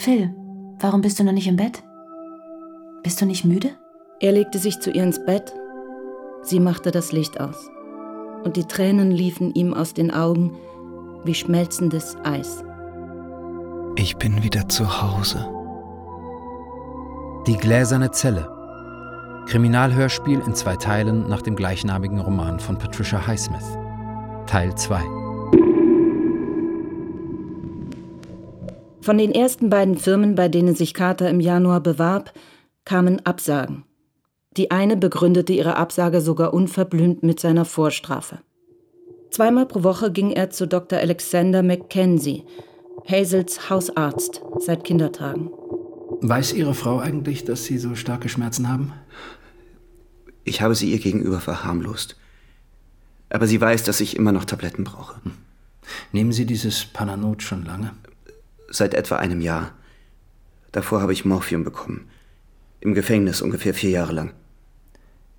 Phil, warum bist du noch nicht im Bett? Bist du nicht müde? Er legte sich zu ihr ins Bett. Sie machte das Licht aus. Und die Tränen liefen ihm aus den Augen wie schmelzendes Eis. Ich bin wieder zu Hause. Die gläserne Zelle. Kriminalhörspiel in zwei Teilen nach dem gleichnamigen Roman von Patricia Highsmith. Teil 2. Von den ersten beiden Firmen, bei denen sich Carter im Januar bewarb, kamen Absagen. Die eine begründete ihre Absage sogar unverblümt mit seiner Vorstrafe. Zweimal pro Woche ging er zu Dr. Alexander Mackenzie, Hazels Hausarzt seit Kindertagen. Weiß Ihre Frau eigentlich, dass Sie so starke Schmerzen haben? Ich habe sie ihr gegenüber verharmlost. Aber sie weiß, dass ich immer noch Tabletten brauche. Hm. Nehmen Sie dieses Pananot schon lange? Seit etwa einem Jahr. Davor habe ich Morphium bekommen. Im Gefängnis ungefähr vier Jahre lang.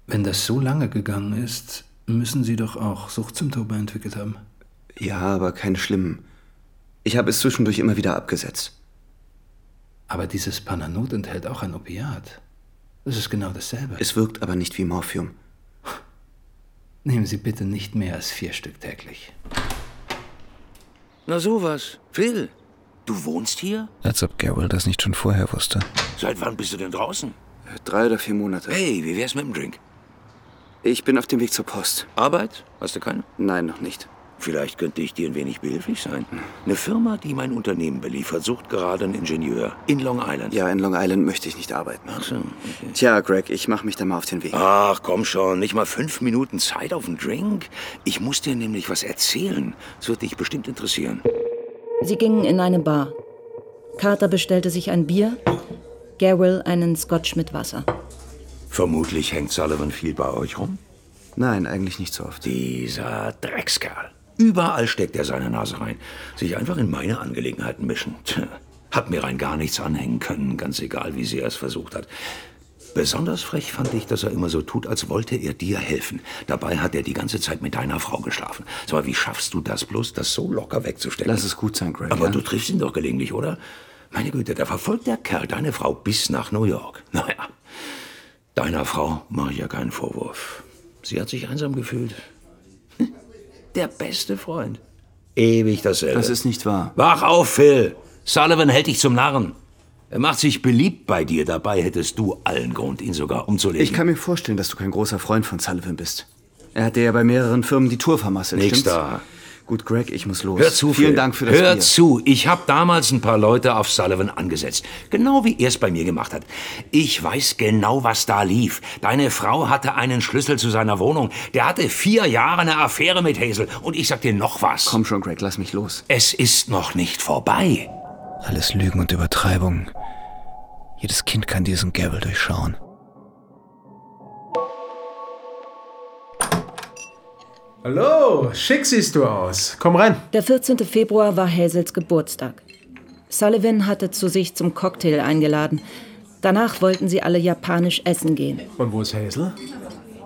Wenn das so lange gegangen ist, müssen Sie doch auch Suchtsymptome entwickelt haben. Ja, aber keine schlimmen. Ich habe es zwischendurch immer wieder abgesetzt. Aber dieses Pananot enthält auch ein Opiat. Das ist genau dasselbe. Es wirkt aber nicht wie Morphium. Nehmen Sie bitte nicht mehr als vier Stück täglich. Na sowas. Phil, du wohnst hier? Als ob Garrel das nicht schon vorher wusste. Seit wann bist du denn draußen? Drei oder vier Monate. Hey, wie wär's mit dem Drink? Ich bin auf dem Weg zur Post. Arbeit? Hast du keine? Nein, noch nicht. Vielleicht könnte ich dir ein wenig behilflich sein. Eine Firma, die mein Unternehmen beliefert, sucht gerade einen Ingenieur in Long Island. Ja, in Long Island möchte ich nicht arbeiten. Ach so. Okay. Tja, Greg, ich mache mich da mal auf den Weg. Ach, komm schon. Nicht mal fünf Minuten Zeit auf einen Drink? Ich muss dir nämlich was erzählen. Das wird dich bestimmt interessieren. Sie gingen in eine Bar. Carter bestellte sich ein Bier, Garrel einen Scotch mit Wasser. Vermutlich hängt Sullivan viel bei euch rum. Nein, eigentlich nicht so oft. Dieser Dreckskerl. Überall steckt er seine Nase rein. Sich einfach in meine Angelegenheiten mischen. Tja, hat mir rein gar nichts anhängen können, ganz egal, wie er es versucht hat. Besonders frech fand ich, dass er immer so tut, als wollte er dir helfen. Dabei hat er die ganze Zeit mit deiner Frau geschlafen. Sag mal, wie schaffst du das bloß, das so locker wegzustecken? Lass es gut sein, Greg. Aber ja? du triffst ihn doch gelegentlich, oder? Meine Güte, da verfolgt der Kerl deine Frau bis nach New York. Naja, deiner Frau mache ich ja keinen Vorwurf. Sie hat sich einsam gefühlt. Der beste Freund. Ewig dasselbe. Das ist nicht wahr. Wach auf, Phil. Sullivan hält dich zum Narren. Er macht sich beliebt bei dir. Dabei hättest du allen Grund, ihn sogar umzulegen. Ich kann mir vorstellen, dass du kein großer Freund von Sullivan bist. Er hat dir ja bei mehreren Firmen die Tour vermasselt, stimmt's? da. Gut, Greg, ich muss los. Hör zu, Vielen Phil. Dank für das Hör Bier. zu, ich habe damals ein paar Leute auf Sullivan angesetzt. Genau wie er es bei mir gemacht hat. Ich weiß genau, was da lief. Deine Frau hatte einen Schlüssel zu seiner Wohnung. Der hatte vier Jahre eine Affäre mit Hazel. Und ich sag dir noch was. Komm schon, Greg, lass mich los. Es ist noch nicht vorbei. Alles Lügen und Übertreibungen. Jedes Kind kann diesen Garrel durchschauen. Hallo, schick siehst du aus. Komm rein. Der 14. Februar war Hazels Geburtstag. Sullivan hatte zu sich zum Cocktail eingeladen. Danach wollten sie alle japanisch essen gehen. Und wo ist Hazel?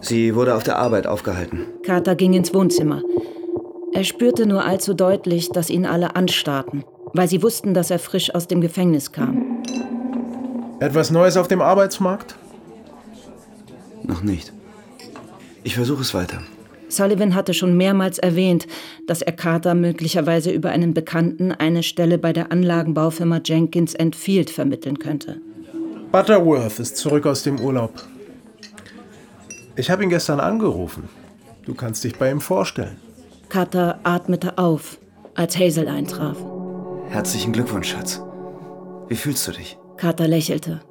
Sie wurde auf der Arbeit aufgehalten. Carter ging ins Wohnzimmer. Er spürte nur allzu deutlich, dass ihn alle anstarrten, weil sie wussten, dass er frisch aus dem Gefängnis kam. Etwas Neues auf dem Arbeitsmarkt? Noch nicht. Ich versuche es weiter. Sullivan hatte schon mehrmals erwähnt, dass er Carter möglicherweise über einen Bekannten eine Stelle bei der Anlagenbaufirma Jenkins Field vermitteln könnte. Butterworth ist zurück aus dem Urlaub. Ich habe ihn gestern angerufen. Du kannst dich bei ihm vorstellen. Carter atmete auf, als Hazel eintraf. Herzlichen Glückwunsch, Schatz. Wie fühlst du dich? Carter lächelte.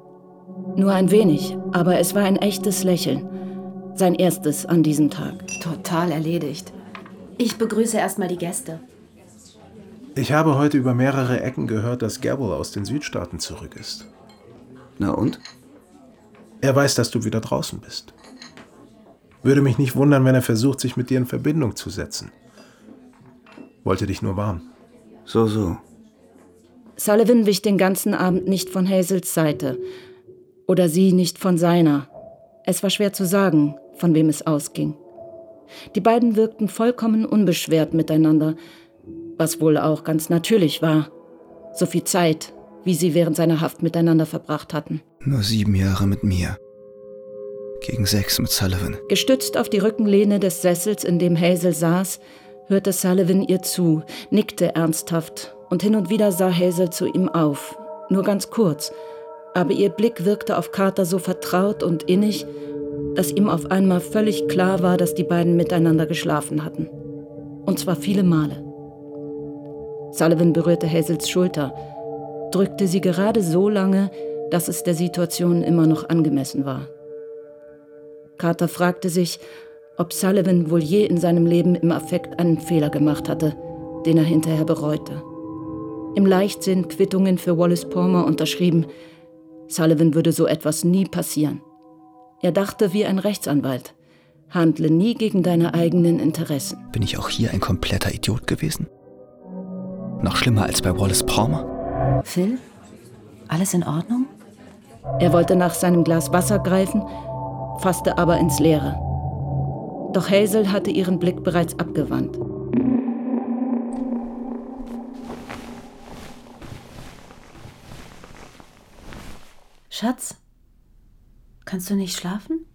Nur ein wenig, aber es war ein echtes Lächeln. Sein erstes an diesem Tag. Total erledigt. Ich begrüße erstmal die Gäste. Ich habe heute über mehrere Ecken gehört, dass Gabble aus den Südstaaten zurück ist. Na und? Er weiß, dass du wieder draußen bist. Würde mich nicht wundern, wenn er versucht, sich mit dir in Verbindung zu setzen. Wollte dich nur warnen. So, so. Sullivan wich den ganzen Abend nicht von Hazels Seite. Oder sie nicht von seiner. Es war schwer zu sagen, von wem es ausging. Die beiden wirkten vollkommen unbeschwert miteinander, was wohl auch ganz natürlich war. So viel Zeit wie sie während seiner Haft miteinander verbracht hatten. Nur sieben Jahre mit mir. Gegen sechs mit Sullivan. Gestützt auf die Rückenlehne des Sessels, in dem Hazel saß, hörte Sullivan ihr zu, nickte ernsthaft und hin und wieder sah Hazel zu ihm auf. Nur ganz kurz. Aber ihr Blick wirkte auf Carter so vertraut und innig, dass ihm auf einmal völlig klar war, dass die beiden miteinander geschlafen hatten. Und zwar viele Male. Sullivan berührte Hazels Schulter, drückte sie gerade so lange, dass es der Situation immer noch angemessen war. Carter fragte sich, ob Sullivan wohl je in seinem Leben im Affekt einen Fehler gemacht hatte, den er hinterher bereute. Im Leichtsinn Quittungen für Wallace Palmer unterschrieben. Sullivan würde so etwas nie passieren. Er dachte wie ein Rechtsanwalt. Handle nie gegen deine eigenen Interessen. Bin ich auch hier ein kompletter Idiot gewesen? Noch schlimmer als bei Wallace Palmer? Phil? Alles in Ordnung? Er wollte nach seinem Glas Wasser greifen, fasste aber ins Leere. Doch Hazel hatte ihren Blick bereits abgewandt. Schatz, kannst du nicht schlafen?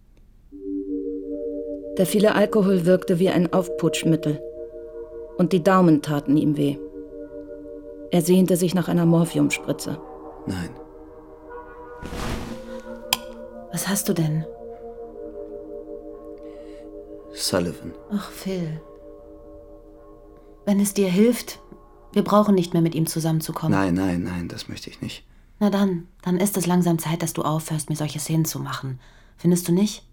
Der viele Alkohol wirkte wie ein Aufputschmittel. Und die Daumen taten ihm weh. Er sehnte sich nach einer Morphiumspritze. Nein. Was hast du denn? Sullivan. Ach, Phil. Wenn es dir hilft, wir brauchen nicht mehr mit ihm zusammenzukommen. Nein, nein, nein, das möchte ich nicht. Na dann, dann ist es langsam Zeit, dass du aufhörst, mir solche Szenen zu machen. Findest du nicht?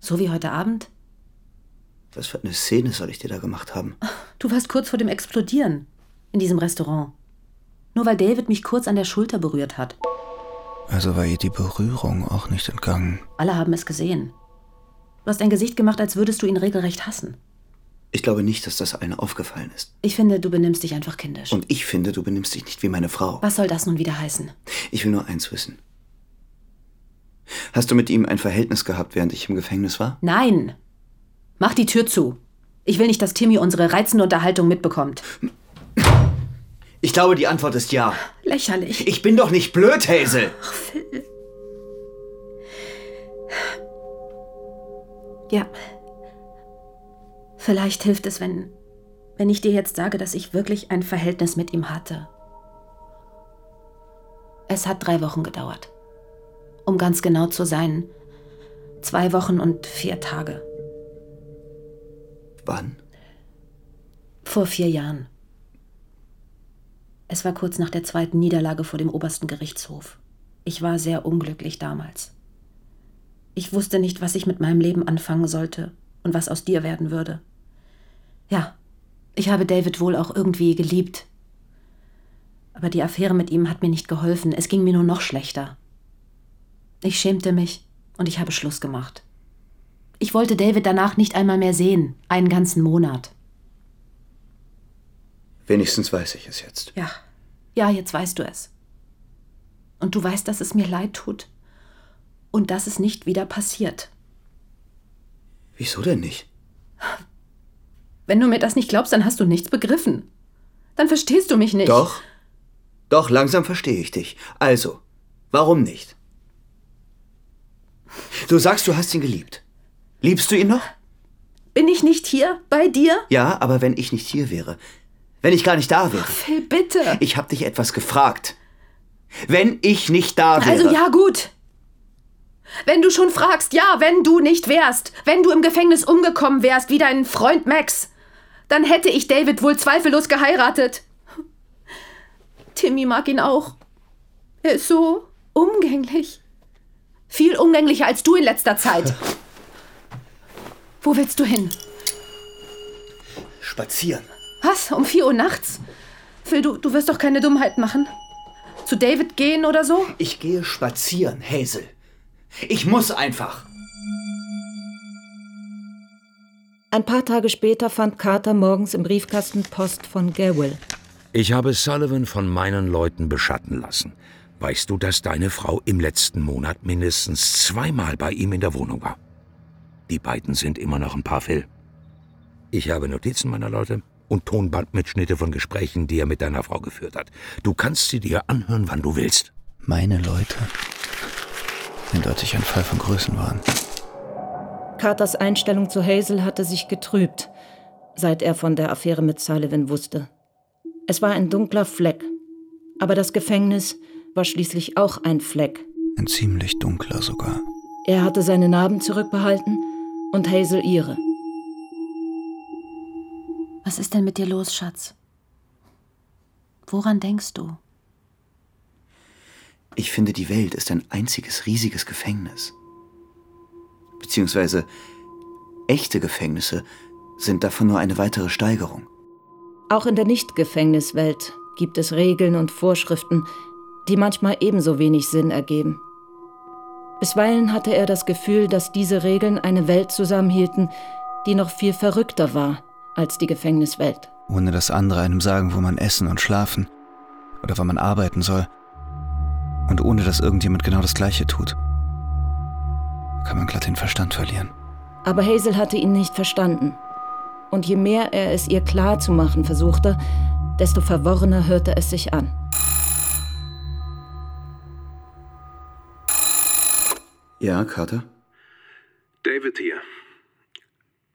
So wie heute Abend? Was für eine Szene soll ich dir da gemacht haben? Du warst kurz vor dem Explodieren in diesem Restaurant. Nur weil David mich kurz an der Schulter berührt hat. Also war ihr die Berührung auch nicht entgangen. Alle haben es gesehen. Du hast ein Gesicht gemacht, als würdest du ihn regelrecht hassen. Ich glaube nicht, dass das allen aufgefallen ist. Ich finde, du benimmst dich einfach kindisch. Und ich finde, du benimmst dich nicht wie meine Frau. Was soll das nun wieder heißen? Ich will nur eins wissen. Hast du mit ihm ein Verhältnis gehabt, während ich im Gefängnis war? Nein! Mach die Tür zu. Ich will nicht, dass Timmy unsere reizende Unterhaltung mitbekommt. Ich glaube, die Antwort ist ja. Lächerlich. Ich bin doch nicht blöd, Hazel. Ach, Phil. Ja. Vielleicht hilft es, wenn, wenn ich dir jetzt sage, dass ich wirklich ein Verhältnis mit ihm hatte. Es hat drei Wochen gedauert. Um ganz genau zu sein, zwei Wochen und vier Tage. Wann? Vor vier Jahren. Es war kurz nach der zweiten Niederlage vor dem obersten Gerichtshof. Ich war sehr unglücklich damals. Ich wusste nicht, was ich mit meinem Leben anfangen sollte und was aus dir werden würde. Ja, ich habe David wohl auch irgendwie geliebt. Aber die Affäre mit ihm hat mir nicht geholfen, es ging mir nur noch schlechter. Ich schämte mich und ich habe Schluss gemacht. Ich wollte David danach nicht einmal mehr sehen, einen ganzen Monat. Wenigstens weiß ich es jetzt. Ja, ja, jetzt weißt du es. Und du weißt, dass es mir leid tut und dass es nicht wieder passiert. Wieso denn nicht? Wenn du mir das nicht glaubst, dann hast du nichts begriffen. Dann verstehst du mich nicht. Doch. Doch, langsam verstehe ich dich. Also, warum nicht? Du sagst, du hast ihn geliebt. Liebst du ihn noch? Bin ich nicht hier bei dir? Ja, aber wenn ich nicht hier wäre, wenn ich gar nicht da wäre. Phil, bitte. Ich habe dich etwas gefragt. Wenn ich nicht da wäre. Also ja, gut. Wenn du schon fragst, ja, wenn du nicht wärst, wenn du im Gefängnis umgekommen wärst, wie dein Freund Max, dann hätte ich David wohl zweifellos geheiratet. Timmy mag ihn auch. Er ist so umgänglich. Viel umgänglicher als du in letzter Zeit. Wo willst du hin? Spazieren. Was? Um vier Uhr nachts? Phil, du, du wirst doch keine Dummheit machen. Zu David gehen oder so? Ich gehe spazieren, Hazel. Ich muss einfach. Ein paar Tage später fand Carter morgens im Briefkasten Post von Gawill. Ich habe Sullivan von meinen Leuten beschatten lassen. Weißt du, dass deine Frau im letzten Monat mindestens zweimal bei ihm in der Wohnung war? Die beiden sind immer noch ein Paar Phil. Ich habe Notizen meiner Leute und Tonbandmitschnitte von Gesprächen, die er mit deiner Frau geführt hat. Du kannst sie dir anhören, wann du willst. Meine Leute. Eindeutig ein Fall von Größenwahn. Carters Einstellung zu Hazel hatte sich getrübt, seit er von der Affäre mit Sullivan wusste. Es war ein dunkler Fleck, aber das Gefängnis war schließlich auch ein Fleck. Ein ziemlich dunkler sogar. Er hatte seine Narben zurückbehalten und Hazel ihre. Was ist denn mit dir los, Schatz? Woran denkst du? Ich finde, die Welt ist ein einziges riesiges Gefängnis. Beziehungsweise echte Gefängnisse sind davon nur eine weitere Steigerung. Auch in der Nicht-Gefängniswelt gibt es Regeln und Vorschriften, die manchmal ebenso wenig Sinn ergeben. Bisweilen hatte er das Gefühl, dass diese Regeln eine Welt zusammenhielten, die noch viel verrückter war als die Gefängniswelt. Ohne dass andere einem sagen, wo man essen und schlafen oder wann man arbeiten soll. Und ohne dass irgendjemand genau das Gleiche tut. Kann man glatt den Verstand verlieren. Aber Hazel hatte ihn nicht verstanden. Und je mehr er es ihr klar zu machen versuchte, desto verworrener hörte es sich an. Ja, Carter? David hier.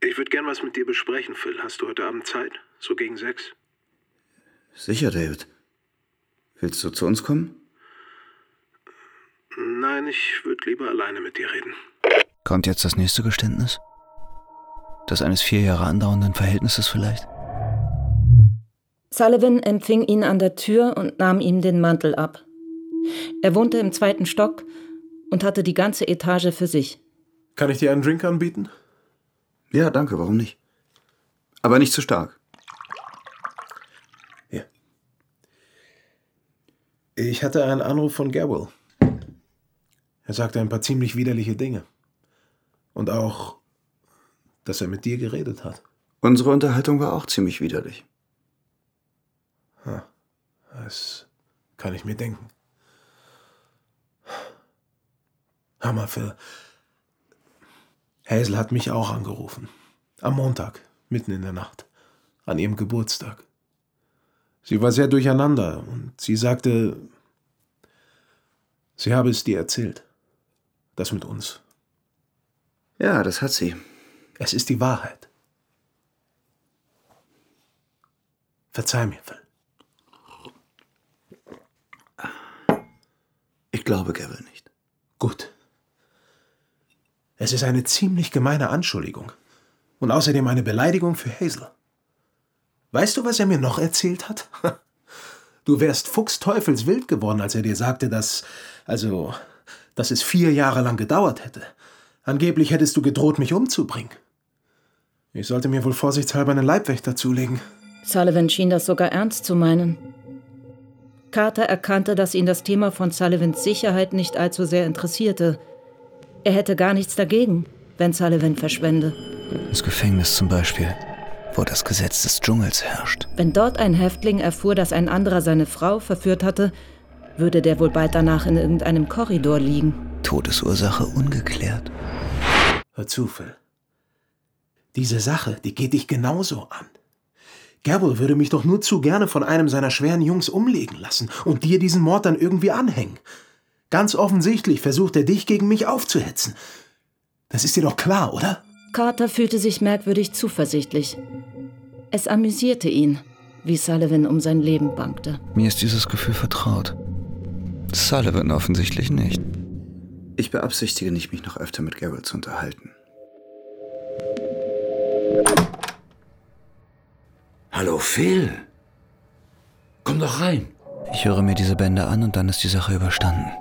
Ich würde gern was mit dir besprechen, Phil. Hast du heute Abend Zeit? So gegen sechs? Sicher, David. Willst du zu uns kommen? Nein, ich würde lieber alleine mit dir reden. Kommt jetzt das nächste Geständnis? Das eines vier Jahre andauernden Verhältnisses vielleicht? Sullivan empfing ihn an der Tür und nahm ihm den Mantel ab. Er wohnte im zweiten Stock und hatte die ganze Etage für sich. Kann ich dir einen Drink anbieten? Ja, danke, warum nicht? Aber nicht zu stark. Hier. Ich hatte einen Anruf von Gabriel. Er sagte ein paar ziemlich widerliche Dinge. Und auch, dass er mit dir geredet hat. Unsere Unterhaltung war auch ziemlich widerlich. Das kann ich mir denken. Hammer, Phil. Hazel hat mich auch angerufen. Am Montag, mitten in der Nacht. An ihrem Geburtstag. Sie war sehr durcheinander und sie sagte, sie habe es dir erzählt. Das mit uns. Ja, das hat sie. Es ist die Wahrheit. Verzeih mir, Phil. Ich glaube Gabriel nicht. Gut. Es ist eine ziemlich gemeine Anschuldigung. Und außerdem eine Beleidigung für Hazel. Weißt du, was er mir noch erzählt hat? Du wärst fuchsteufelswild geworden, als er dir sagte, dass. Also. Dass es vier Jahre lang gedauert hätte. Angeblich hättest du gedroht, mich umzubringen. Ich sollte mir wohl vorsichtshalber einen Leibwächter zulegen. Sullivan schien das sogar ernst zu meinen. Carter erkannte, dass ihn das Thema von Sullivans Sicherheit nicht allzu sehr interessierte. Er hätte gar nichts dagegen, wenn Sullivan verschwende. Das Gefängnis zum Beispiel, wo das Gesetz des Dschungels herrscht. Wenn dort ein Häftling erfuhr, dass ein anderer seine Frau verführt hatte, würde der wohl bald danach in irgendeinem Korridor liegen. Todesursache ungeklärt. Hör zu, Phil. Diese Sache, die geht dich genauso an. Gabriel würde mich doch nur zu gerne von einem seiner schweren Jungs umlegen lassen und dir diesen Mord dann irgendwie anhängen. Ganz offensichtlich versucht er dich gegen mich aufzuhetzen. Das ist dir doch klar, oder? Carter fühlte sich merkwürdig zuversichtlich. Es amüsierte ihn, wie Sullivan um sein Leben bangte. Mir ist dieses Gefühl vertraut. Sullivan offensichtlich nicht. Ich beabsichtige nicht, mich noch öfter mit Gabriel zu unterhalten. Hallo Phil. Komm doch rein. Ich höre mir diese Bände an und dann ist die Sache überstanden.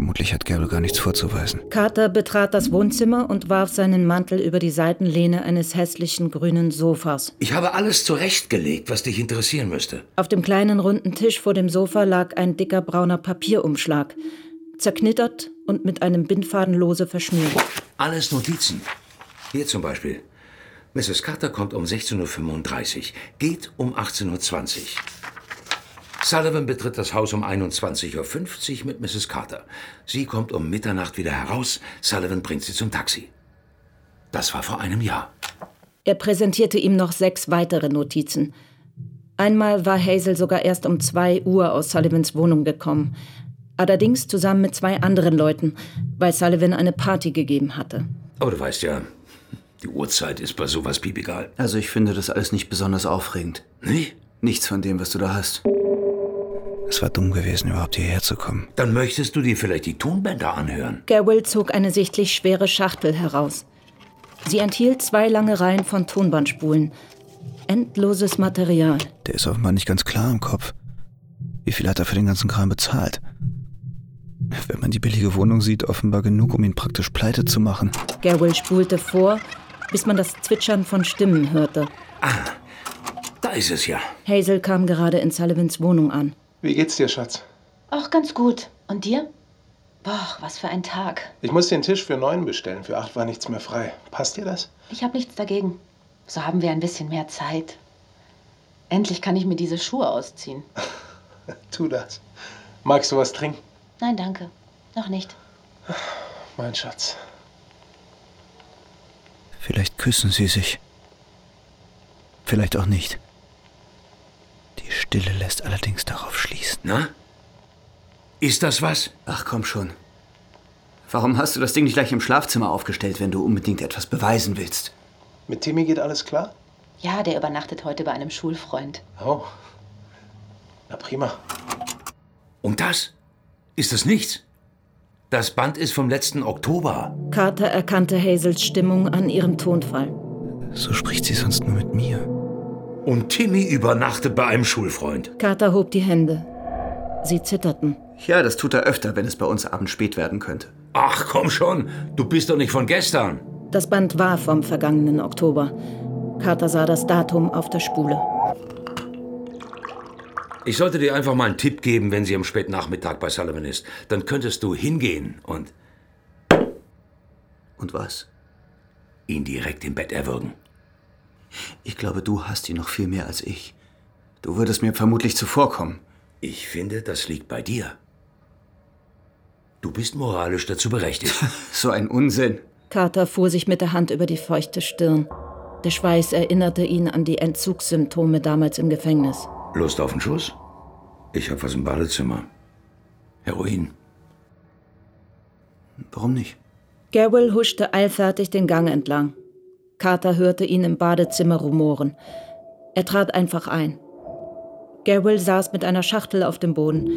Vermutlich hat Gabriel gar nichts vorzuweisen. Carter betrat das Wohnzimmer und warf seinen Mantel über die Seitenlehne eines hässlichen grünen Sofas. Ich habe alles zurechtgelegt, was dich interessieren müsste. Auf dem kleinen runden Tisch vor dem Sofa lag ein dicker brauner Papierumschlag, zerknittert und mit einem Bindfaden lose verschnürt. Alles Notizen. Hier zum Beispiel. Mrs. Carter kommt um 16.35 Uhr, geht um 18.20 Uhr. Sullivan betritt das Haus um 21.50 Uhr mit Mrs. Carter. Sie kommt um Mitternacht wieder heraus. Sullivan bringt sie zum Taxi. Das war vor einem Jahr. Er präsentierte ihm noch sechs weitere Notizen. Einmal war Hazel sogar erst um zwei Uhr aus Sullivans Wohnung gekommen. Allerdings zusammen mit zwei anderen Leuten, weil Sullivan eine Party gegeben hatte. Aber du weißt ja, die Uhrzeit ist bei sowas piep egal. Also ich finde das alles nicht besonders aufregend. Nee? Nichts von dem, was du da hast. Es war dumm gewesen, überhaupt hierher zu kommen. Dann möchtest du dir vielleicht die Tonbänder anhören. Garwell zog eine sichtlich schwere Schachtel heraus. Sie enthielt zwei lange Reihen von Tonbandspulen. Endloses Material. Der ist offenbar nicht ganz klar im Kopf. Wie viel hat er für den ganzen Kram bezahlt? Wenn man die billige Wohnung sieht, offenbar genug, um ihn praktisch pleite zu machen. Garwell spulte vor, bis man das Zwitschern von Stimmen hörte. Ah, da ist es ja. Hazel kam gerade in Sullivans Wohnung an. Wie geht's dir, Schatz? Ach, ganz gut. Und dir? Boah, was für ein Tag. Ich muss den Tisch für neun bestellen. Für acht war nichts mehr frei. Passt dir das? Ich habe nichts dagegen. So haben wir ein bisschen mehr Zeit. Endlich kann ich mir diese Schuhe ausziehen. tu das. Magst du was trinken? Nein, danke. Noch nicht. Mein Schatz. Vielleicht küssen sie sich. Vielleicht auch nicht. Stille lässt allerdings darauf schließen. Na? Ist das was? Ach komm schon. Warum hast du das Ding nicht gleich im Schlafzimmer aufgestellt, wenn du unbedingt etwas beweisen willst? Mit Timmy geht alles klar? Ja, der übernachtet heute bei einem Schulfreund. Oh. Na prima. Und das? Ist das nichts? Das Band ist vom letzten Oktober. Carter erkannte Hazels Stimmung an ihrem Tonfall. So spricht sie sonst nur mit mir. Und Timmy übernachtet bei einem Schulfreund. Carter hob die Hände. Sie zitterten. Ja, das tut er öfter, wenn es bei uns abends spät werden könnte. Ach, komm schon. Du bist doch nicht von gestern. Das Band war vom vergangenen Oktober. Carter sah das Datum auf der Spule. Ich sollte dir einfach mal einen Tipp geben, wenn sie am späten Nachmittag bei Sullivan ist. Dann könntest du hingehen und Und was? ihn direkt im Bett erwürgen. Ich glaube, du hast ihn noch viel mehr als ich. Du würdest mir vermutlich zuvorkommen. Ich finde, das liegt bei dir. Du bist moralisch dazu berechtigt. So ein Unsinn. Carter fuhr sich mit der Hand über die feuchte Stirn. Der Schweiß erinnerte ihn an die Entzugssymptome damals im Gefängnis. Lust auf einen Schuss? Ich hab was im Badezimmer. Heroin. Warum nicht? Garwell huschte eilfertig den Gang entlang. Carter hörte ihn im Badezimmer rumoren. Er trat einfach ein. Garwell saß mit einer Schachtel auf dem Boden,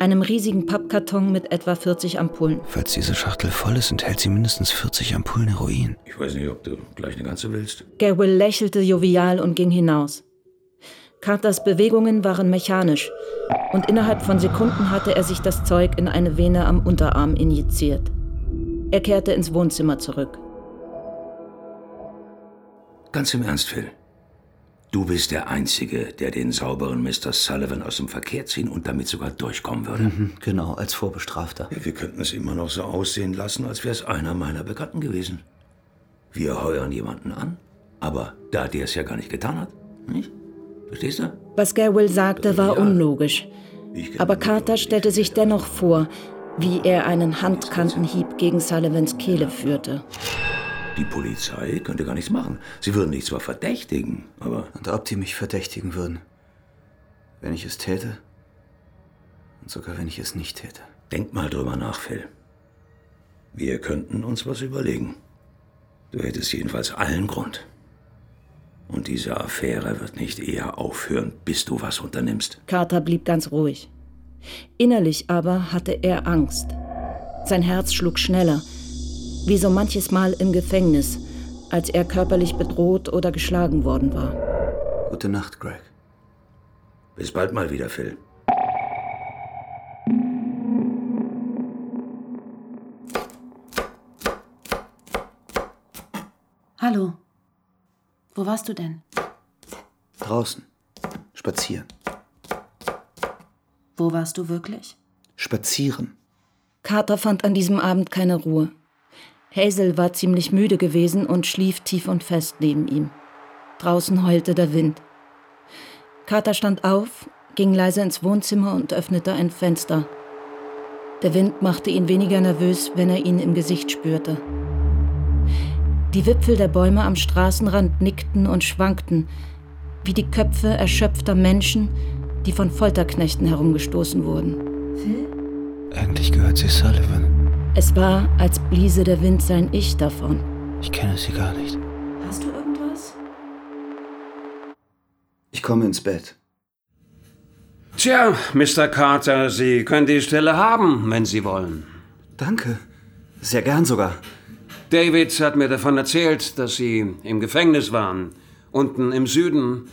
einem riesigen Pappkarton mit etwa 40 Ampullen. Falls diese Schachtel voll ist, enthält sie mindestens 40 Ampullen Heroin. Ich weiß nicht, ob du gleich eine ganze willst. Garwell lächelte jovial und ging hinaus. Carters Bewegungen waren mechanisch und innerhalb von Sekunden hatte er sich das Zeug in eine Vene am Unterarm injiziert. Er kehrte ins Wohnzimmer zurück. Ganz im Ernst, Phil. Du bist der Einzige, der den sauberen Mr. Sullivan aus dem Verkehr ziehen und damit sogar durchkommen würde. Mhm, genau, als Vorbestrafter. Ja, wir könnten es immer noch so aussehen lassen, als wäre es einer meiner Bekannten gewesen. Wir heuern jemanden an, aber da der es ja gar nicht getan hat. Nicht? Verstehst du? Was Garwell sagte, war Ja. unlogisch. Aber Carter stellte sich dennoch vor, wie er einen Handkantenhieb gegen Sullivans Kehle führte. Die Polizei könnte gar nichts machen. Sie würden dich zwar verdächtigen, aber Und ob die mich verdächtigen würden, wenn ich es täte? Und sogar wenn ich es nicht täte. denk mal drüber nach, Phil. Wir könnten uns was überlegen. Du hättest jedenfalls allen Grund. Und diese Affäre wird nicht eher aufhören, bis du was unternimmst. Carter blieb ganz ruhig. Innerlich aber hatte er Angst. Sein Herz schlug schneller, wie so manches Mal im Gefängnis, als er körperlich bedroht oder geschlagen worden war. Gute Nacht, Greg. Bis bald mal wieder, Phil. Hallo. Wo warst du denn? Draußen. Spazieren. Wo warst du wirklich? Spazieren. Carter fand an diesem Abend keine Ruhe. Hazel war ziemlich müde gewesen und schlief tief und fest neben ihm. Draußen heulte der Wind. Carter stand auf, ging leise ins Wohnzimmer und öffnete ein Fenster. Der Wind machte ihn weniger nervös, wenn er ihn im Gesicht spürte. Die Wipfel der Bäume am Straßenrand nickten und schwankten, wie die Köpfe erschöpfter Menschen, die von Folterknechten herumgestoßen wurden. Phil? Eigentlich gehört sie Sullivan. Es war, als bliese der Wind sein Ich davon. Ich kenne sie gar nicht. Hast du irgendwas? Ich komme ins Bett. Tja, Mr. Carter, Sie können die Stelle haben, wenn Sie wollen. Danke. Sehr gern sogar. David hat mir davon erzählt, dass Sie im Gefängnis waren. Unten im Süden.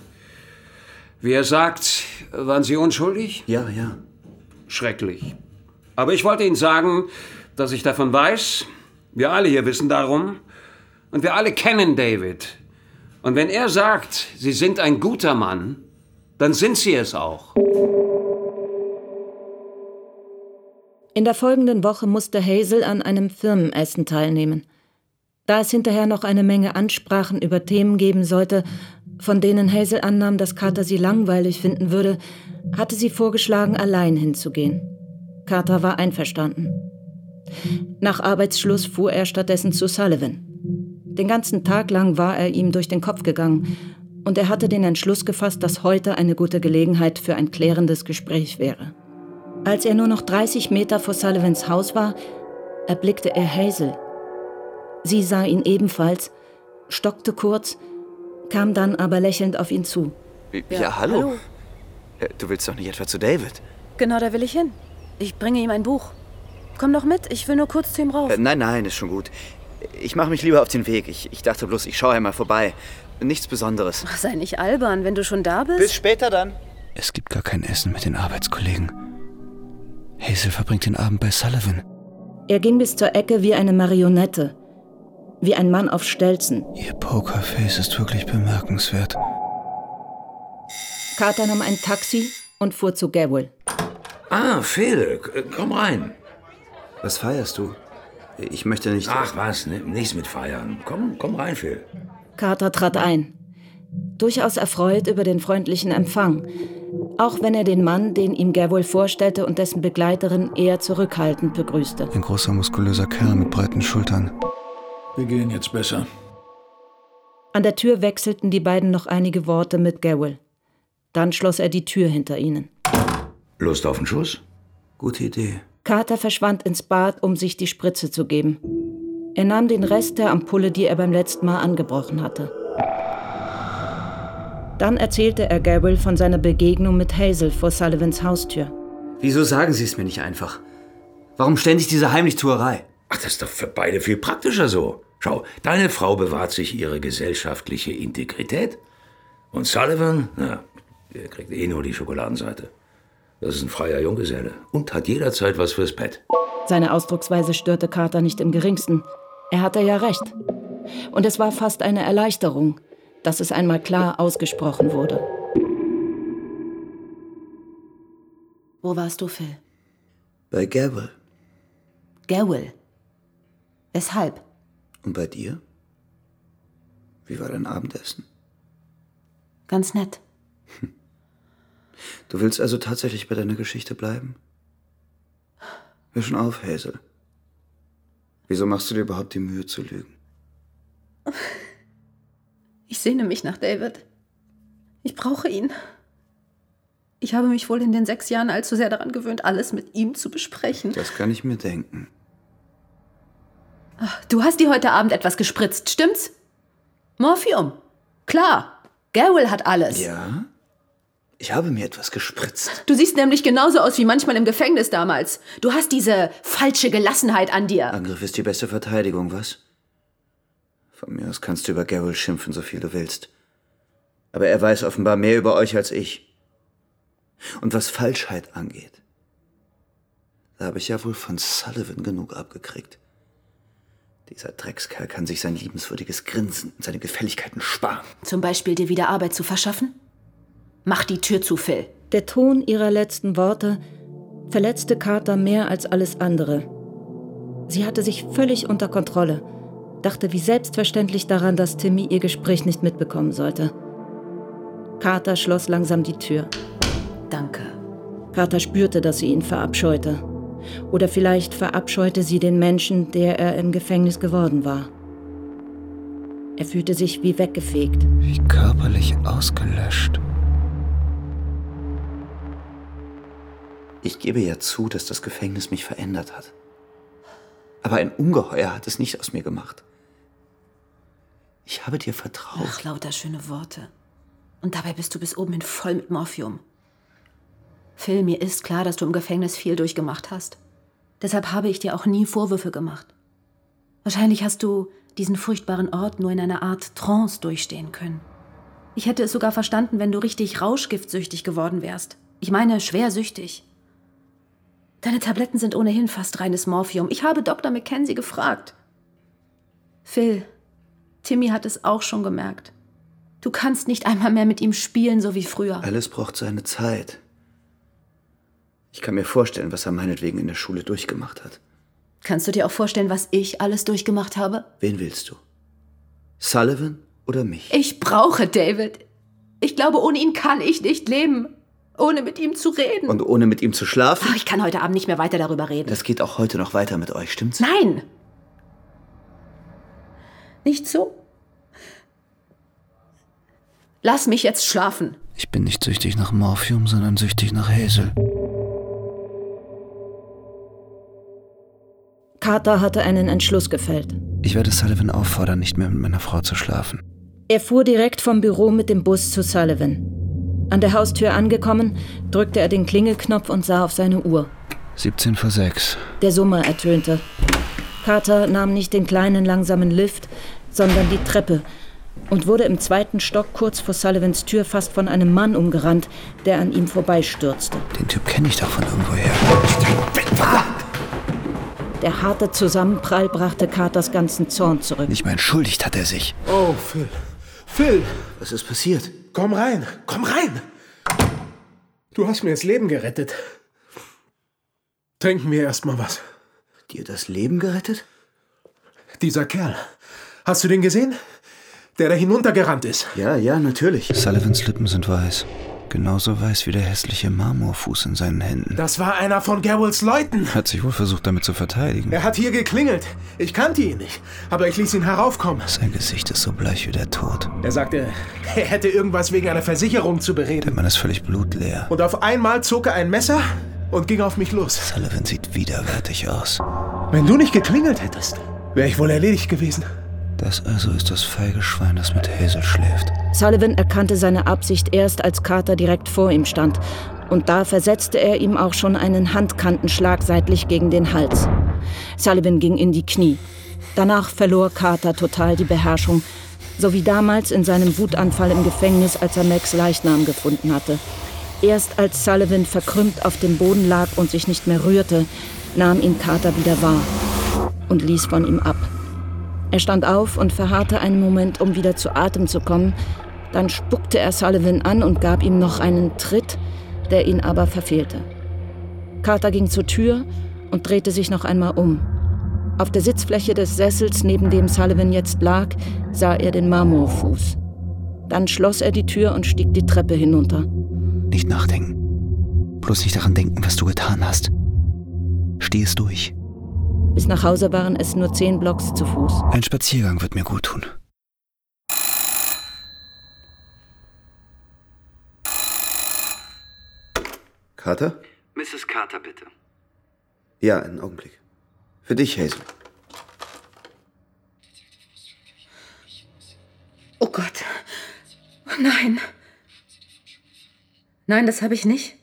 Wie er sagt, waren Sie unschuldig? Ja, ja. Schrecklich. Aber ich wollte Ihnen sagen, dass ich davon weiß. Wir alle hier wissen darum. Und wir alle kennen David. Und wenn er sagt, Sie sind ein guter Mann, dann sind Sie es auch. In der folgenden Woche musste Hazel an einem Firmenessen teilnehmen. Da es hinterher noch eine Menge Ansprachen über Themen geben sollte, von denen Hazel annahm, dass Carter sie langweilig finden würde, hatte sie vorgeschlagen, allein hinzugehen. Carter war einverstanden. Nach Arbeitsschluss fuhr er stattdessen zu Sullivan. Den ganzen Tag lang war er ihm durch den Kopf gegangen, und er hatte den Entschluss gefasst, dass heute eine gute Gelegenheit für ein klärendes Gespräch wäre. Als er nur noch 30 Meter vor Sullivans Haus war, erblickte er Hazel. Sie sah ihn ebenfalls, stockte kurz, kam dann aber lächelnd auf ihn zu. Ja, ja hallo. hallo. Äh, du willst doch nicht etwa zu David? Genau, da will ich hin. Ich bringe ihm ein Buch. Komm doch mit, ich will nur kurz zu ihm rauf. Äh, nein, nein, ist schon gut. Ich mache mich lieber auf den Weg. Ich, ich dachte bloß, ich schaue einmal vorbei. Nichts Besonderes. Ach, sei nicht albern, wenn du schon da bist. Bis später dann. Es gibt gar kein Essen mit den Arbeitskollegen. Hazel verbringt den Abend bei Sullivan. Er ging bis zur Ecke wie eine Marionette. Wie ein Mann auf Stelzen. Ihr Pokerface ist wirklich bemerkenswert. Carter nahm ein Taxi und fuhr zu Gabriel. Ah, Phil, komm rein. Was feierst du? Ich möchte nicht. Ach was, nichts mit feiern. Komm, komm rein, Phil. Carter trat ein. Durchaus erfreut über den freundlichen Empfang auch wenn er den Mann, den ihm Gerwohl vorstellte, und dessen Begleiterin eher zurückhaltend begrüßte. Ein großer, muskulöser Kerl mit breiten Schultern. Wir gehen jetzt besser. An der Tür wechselten die beiden noch einige Worte mit Gerwohl. Dann schloss er die Tür hinter ihnen. Lust auf den Schuss? Gute Idee. Carter verschwand ins Bad, um sich die Spritze zu geben. Er nahm den Rest der Ampulle, die er beim letzten Mal angebrochen hatte. Dann erzählte er Gabriel von seiner Begegnung mit Hazel vor Sullivans Haustür. Wieso sagen Sie es mir nicht einfach? Warum ständig diese Heimlichtuerei? Ach, das ist doch für beide viel praktischer so. Schau, deine Frau bewahrt sich ihre gesellschaftliche Integrität. Und Sullivan, na, der kriegt eh nur die Schokoladenseite. Das ist ein freier Junggeselle und hat jederzeit was fürs Pet. Seine Ausdrucksweise störte Carter nicht im geringsten. Er hatte ja recht. Und es war fast eine Erleichterung, dass es einmal klar ausgesprochen wurde. Wo warst du, Phil? Bei Gavel. Gavel? Weshalb? Und bei dir? Wie war dein Abendessen? Ganz nett. Du willst also tatsächlich bei deiner Geschichte bleiben? Hör schon auf, Hazel. Wieso machst du dir überhaupt die Mühe zu lügen? Ich sehne mich nach David. Ich brauche ihn. Ich habe mich wohl in den sechs Jahren allzu sehr daran gewöhnt, alles mit ihm zu besprechen. Das kann ich mir denken. Ach, du hast dir heute Abend etwas gespritzt, stimmt's? Morphium. Klar. Garwell hat alles. Ja? Ich habe mir etwas gespritzt. Du siehst nämlich genauso aus wie manchmal im Gefängnis damals. Du hast diese falsche Gelassenheit an dir. Angriff ist die beste Verteidigung, was? Von mir aus kannst du über Garrel schimpfen, so viel du willst. Aber er weiß offenbar mehr über euch als ich. Und was Falschheit angeht, da habe ich ja wohl von Sullivan genug abgekriegt. Dieser Dreckskerl kann sich sein liebenswürdiges Grinsen und seine Gefälligkeiten sparen. Zum Beispiel dir wieder Arbeit zu verschaffen? Mach die Tür zu, Phil. Der Ton ihrer letzten Worte verletzte Carter mehr als alles andere. Sie hatte sich völlig unter Kontrolle dachte wie selbstverständlich daran, dass Timmy ihr Gespräch nicht mitbekommen sollte. Carter schloss langsam die Tür. Danke. Carter spürte, dass sie ihn verabscheute. Oder vielleicht verabscheute sie den Menschen, der er im Gefängnis geworden war. Er fühlte sich wie weggefegt. Wie körperlich ausgelöscht. Ich gebe ja zu, dass das Gefängnis mich verändert hat. Aber ein Ungeheuer hat es nicht aus mir gemacht. Ich habe dir vertraut. Ach, lauter schöne Worte. Und dabei bist du bis oben hin voll mit Morphium. Phil, mir ist klar, dass du im Gefängnis viel durchgemacht hast. Deshalb habe ich dir auch nie Vorwürfe gemacht. Wahrscheinlich hast du diesen furchtbaren Ort nur in einer Art Trance durchstehen können. Ich hätte es sogar verstanden, wenn du richtig rauschgiftsüchtig geworden wärst. Ich meine, schwersüchtig. Deine Tabletten sind ohnehin fast reines Morphium. Ich habe Dr. Mackenzie gefragt. Phil, Timmy hat es auch schon gemerkt. Du kannst nicht einmal mehr mit ihm spielen, so wie früher. Alles braucht seine Zeit. Ich kann mir vorstellen, was er meinetwegen in der Schule durchgemacht hat. Kannst du dir auch vorstellen, was ich alles durchgemacht habe? Wen willst du? Sullivan oder mich? Ich brauche David. Ich glaube, ohne ihn kann ich nicht leben. Ohne mit ihm zu reden. Und ohne mit ihm zu schlafen? Ach, ich kann heute Abend nicht mehr weiter darüber reden. Das geht auch heute noch weiter mit euch, stimmt's? Nein! Nicht so? Lass mich jetzt schlafen. Ich bin nicht süchtig nach Morphium, sondern süchtig nach Hazel. Carter hatte einen Entschluss gefällt. Ich werde Sullivan auffordern, nicht mehr mit meiner Frau zu schlafen. Er fuhr direkt vom Büro mit dem Bus zu Sullivan. An der Haustür angekommen, drückte er den Klingelknopf und sah auf seine Uhr. 17 vor 6. Der Summer ertönte. Carter nahm nicht den kleinen langsamen Lift, sondern die Treppe und wurde im zweiten Stock kurz vor Sullivans Tür fast von einem Mann umgerannt, der an ihm vorbeistürzte. Den Typ kenne ich doch von irgendwoher. Der harte Zusammenprall brachte Carters ganzen Zorn zurück. Nicht mal entschuldigt hat er sich. Oh, Phil. Phil, Was ist passiert? Komm rein. Komm rein. Du hast mir das Leben gerettet. Trinken wir erst mal was. Dir das Leben gerettet? Dieser Kerl. Hast du den gesehen? Der da hinuntergerannt ist. Ja, ja, natürlich. Sullivans Lippen sind weiß. Genauso weiß wie der hässliche Marmorfuß in seinen Händen. Das war einer von Garwells Leuten. Hat sich wohl versucht, damit zu verteidigen. Er hat hier geklingelt. Ich kannte ihn nicht, aber ich ließ ihn heraufkommen. Sein Gesicht ist so bleich wie der Tod. Er sagte, er hätte irgendwas wegen einer Versicherung zu Der bereden. Mann ist völlig blutleer. Und auf einmal zog er ein Messer und ging auf mich los. Sullivan sieht widerwärtig aus. Wenn du nicht geklingelt hättest, wäre ich wohl erledigt gewesen. Das also ist das feige Schwein, das mit Hazel schläft. Sullivan erkannte seine Absicht erst, als Carter direkt vor ihm stand. Und da versetzte er ihm auch schon einen Handkantenschlag seitlich gegen den Hals. Sullivan ging in die Knie. Danach verlor Carter total die Beherrschung, so wie damals in seinem Wutanfall im Gefängnis, als er Max Leichnam gefunden hatte. Erst als Sullivan verkrümmt auf dem Boden lag und sich nicht mehr rührte, nahm ihn Carter wieder wahr und ließ von ihm ab. Er stand auf und verharrte einen Moment, um wieder zu Atem zu kommen. Dann spuckte er Sullivan an und gab ihm noch einen Tritt, der ihn aber verfehlte. Carter ging zur Tür und drehte sich noch einmal um. Auf der Sitzfläche des Sessels, neben dem Sullivan jetzt lag, sah er den Marmorfuß. Dann schloss er die Tür und stieg die Treppe hinunter. Nicht nachdenken. Bloß nicht daran denken, was du getan hast. Steh es durch. Bis nach Hause waren es nur zehn Blocks zu Fuß. Ein Spaziergang wird mir gut tun. Carter? Mrs. Carter, bitte. Ja, einen Augenblick. Für dich, Hazel. Oh Gott. Oh nein. Nein, das habe ich nicht.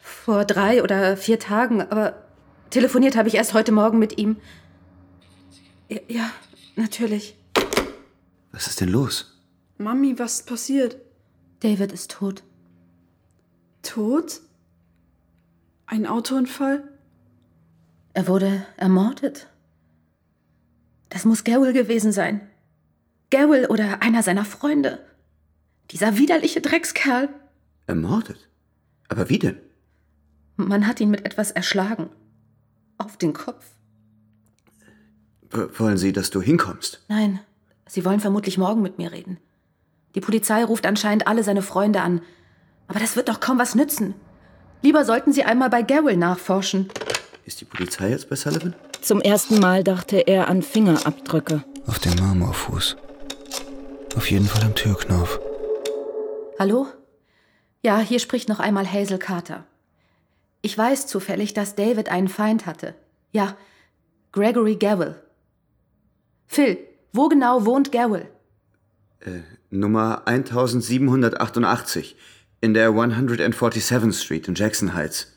Vor drei oder vier Tagen, aber telefoniert habe ich erst heute Morgen mit ihm. Ja, ja, natürlich. Was ist denn los? Mami, was ist passiert? David ist tot. Tot? Ein Autounfall? Er wurde ermordet. Das muss Garwell gewesen sein. Garwell oder einer seiner Freunde. Dieser widerliche Dreckskerl. Ermordet? Aber wie denn? Man hat ihn mit etwas erschlagen. Auf den Kopf. W wollen Sie, dass du hinkommst? Nein, sie wollen vermutlich morgen mit mir reden. Die Polizei ruft anscheinend alle seine Freunde an. Aber das wird doch kaum was nützen. Lieber sollten sie einmal bei Garwell nachforschen. Ist die Polizei jetzt bei Sullivan? Zum ersten Mal dachte er an Fingerabdrücke. Auf dem Marmorfuß. Auf jeden Fall am Türknauf. Hallo? Ja, hier spricht noch einmal Hazel Carter. Ich weiß zufällig, dass David einen Feind hatte. Ja, Gregory Gavel. Phil, wo genau wohnt Gavel? Äh, Nummer 1788 in der 147th Street in Jackson Heights.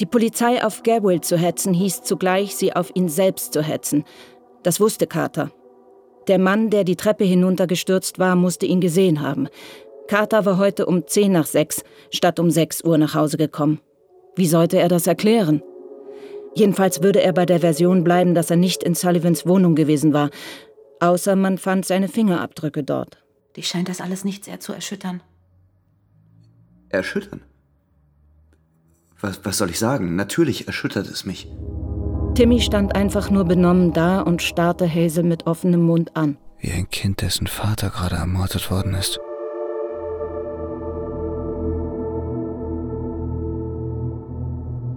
Die Polizei auf Gabriel zu hetzen, hieß zugleich, sie auf ihn selbst zu hetzen. Das wusste Carter. Der Mann, der die Treppe hinuntergestürzt war, musste ihn gesehen haben. Carter war heute um 10 nach 6 statt um 6 Uhr nach Hause gekommen. Wie sollte er das erklären? Jedenfalls würde er bei der Version bleiben, dass er nicht in Sullivans Wohnung gewesen war, außer man fand seine Fingerabdrücke dort. Dich scheint das alles nicht sehr zu erschüttern. Erschüttern? Was, was soll ich sagen? Natürlich erschüttert es mich. Timmy stand einfach nur benommen da und starrte Hazel mit offenem Mund an. Wie ein Kind, dessen Vater gerade ermordet worden ist.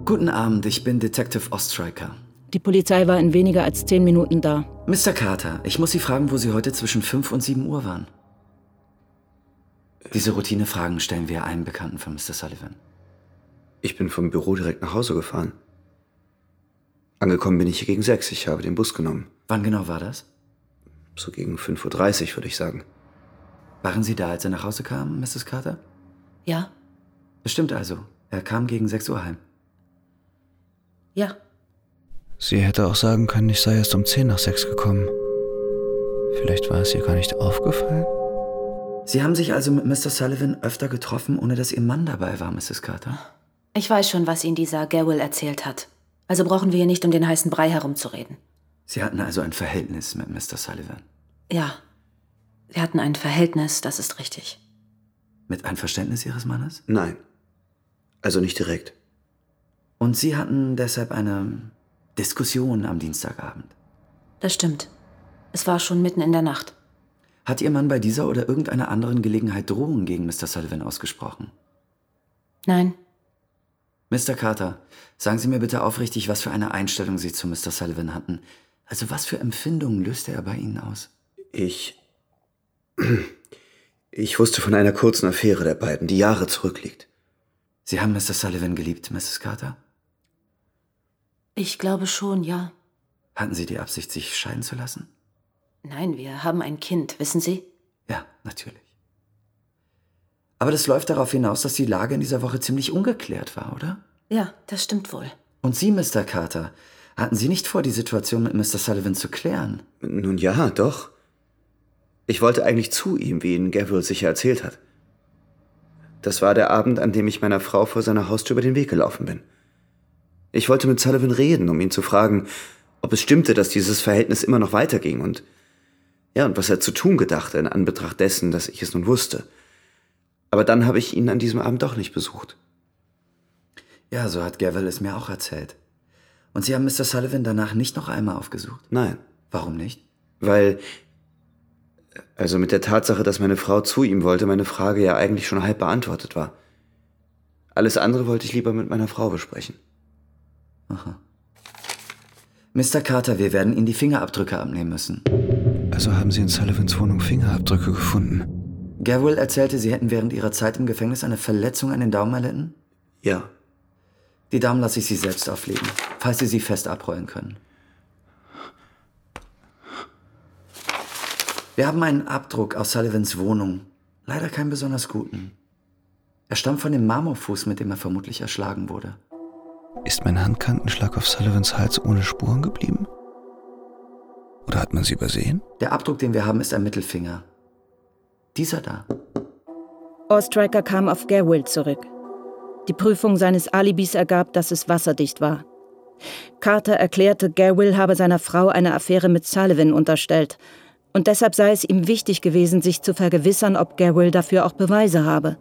Guten Abend, ich bin Detective Ostreicher. Die Polizei war in weniger als zehn Minuten da. Mr. Carter, ich muss Sie fragen, wo Sie heute zwischen 5 und 7 Uhr waren. Diese Routinefragen stellen wir allen Bekannten von Mr. Sullivan. Ich bin vom Büro direkt nach Hause gefahren. Angekommen bin ich hier gegen sechs. Ich habe den Bus genommen. Wann genau war das? So gegen 5.30 Uhr, würde ich sagen. Waren Sie da, als er nach Hause kam, Mrs. Carter? Ja. Das stimmt also. Er kam gegen 6 Uhr heim. Ja. Sie hätte auch sagen können, ich sei erst um 10 nach 6 gekommen. Vielleicht war es ihr gar nicht aufgefallen? Sie haben sich also mit Mr. Sullivan öfter getroffen, ohne dass Ihr Mann dabei war, Mrs. Carter? Ich weiß schon, was Ihnen dieser Gawill erzählt hat. Also brauchen wir hier nicht um den heißen Brei herumzureden. Sie hatten also ein Verhältnis mit Mr. Sullivan? Ja. Wir hatten ein Verhältnis, das ist richtig. Mit Einverständnis Ihres Mannes? Nein. Also nicht direkt. Und Sie hatten deshalb eine Diskussion am Dienstagabend? Das stimmt. Es war schon mitten in der Nacht. Hat Ihr Mann bei dieser oder irgendeiner anderen Gelegenheit Drohungen gegen Mr. Sullivan ausgesprochen? Nein. Mr. Carter, sagen Sie mir bitte aufrichtig, was für eine Einstellung Sie zu Mr. Sullivan hatten. Also was für Empfindungen löste er bei Ihnen aus? Ich. Ich wusste von einer kurzen Affäre der beiden, die Jahre zurückliegt. Sie haben Mr. Sullivan geliebt, Mrs. Carter? Ich glaube schon, ja. Hatten Sie die Absicht, sich scheiden zu lassen? Nein, wir haben ein Kind, wissen Sie? Ja, natürlich. Aber das läuft darauf hinaus, dass die Lage in dieser Woche ziemlich ungeklärt war, oder? Ja, das stimmt wohl. Und Sie, Mr. Carter, hatten Sie nicht vor, die Situation mit Mr. Sullivan zu klären? Nun ja, doch. Ich wollte eigentlich zu ihm, wie ihn Gabriel sicher erzählt hat. Das war der Abend, an dem ich meiner Frau vor seiner Haustür über den Weg gelaufen bin. Ich wollte mit Sullivan reden, um ihn zu fragen, ob es stimmte, dass dieses Verhältnis immer noch weiterging und ja, und was er zu tun gedachte in Anbetracht dessen, dass ich es nun wusste. Aber dann habe ich ihn an diesem Abend doch nicht besucht. Ja, so hat Gavel es mir auch erzählt. Und Sie haben Mr. Sullivan danach nicht noch einmal aufgesucht? Nein. Warum nicht? Weil, also mit der Tatsache, dass meine Frau zu ihm wollte, meine Frage ja eigentlich schon halb beantwortet war. Alles andere wollte ich lieber mit meiner Frau besprechen. Aha. Mr. Carter, wir werden Ihnen die Fingerabdrücke abnehmen müssen. Also haben Sie in Sullivans Wohnung Fingerabdrücke gefunden? Gabriel erzählte, Sie hätten während Ihrer Zeit im Gefängnis eine Verletzung an den Daumen erlitten? Ja. Die Daumen lasse ich Sie selbst auflegen, falls Sie sie fest abrollen können. Wir haben einen Abdruck aus Sullivans Wohnung. Leider keinen besonders guten. Er stammt von dem Marmorfuß, mit dem er vermutlich erschlagen wurde. Ist mein Handkantenschlag auf Sullivans Hals ohne Spuren geblieben? Oder hat man sie übersehen? Der Abdruck, den wir haben, ist ein Mittelfinger. Dieser da. Ostriker kam auf Gabriel zurück. Die Prüfung seines Alibis ergab, dass es wasserdicht war. Carter erklärte, Gabriel habe seiner Frau eine Affäre mit Sullivan unterstellt. Und deshalb sei es ihm wichtig gewesen, sich zu vergewissern, ob Gabriel dafür auch Beweise habe.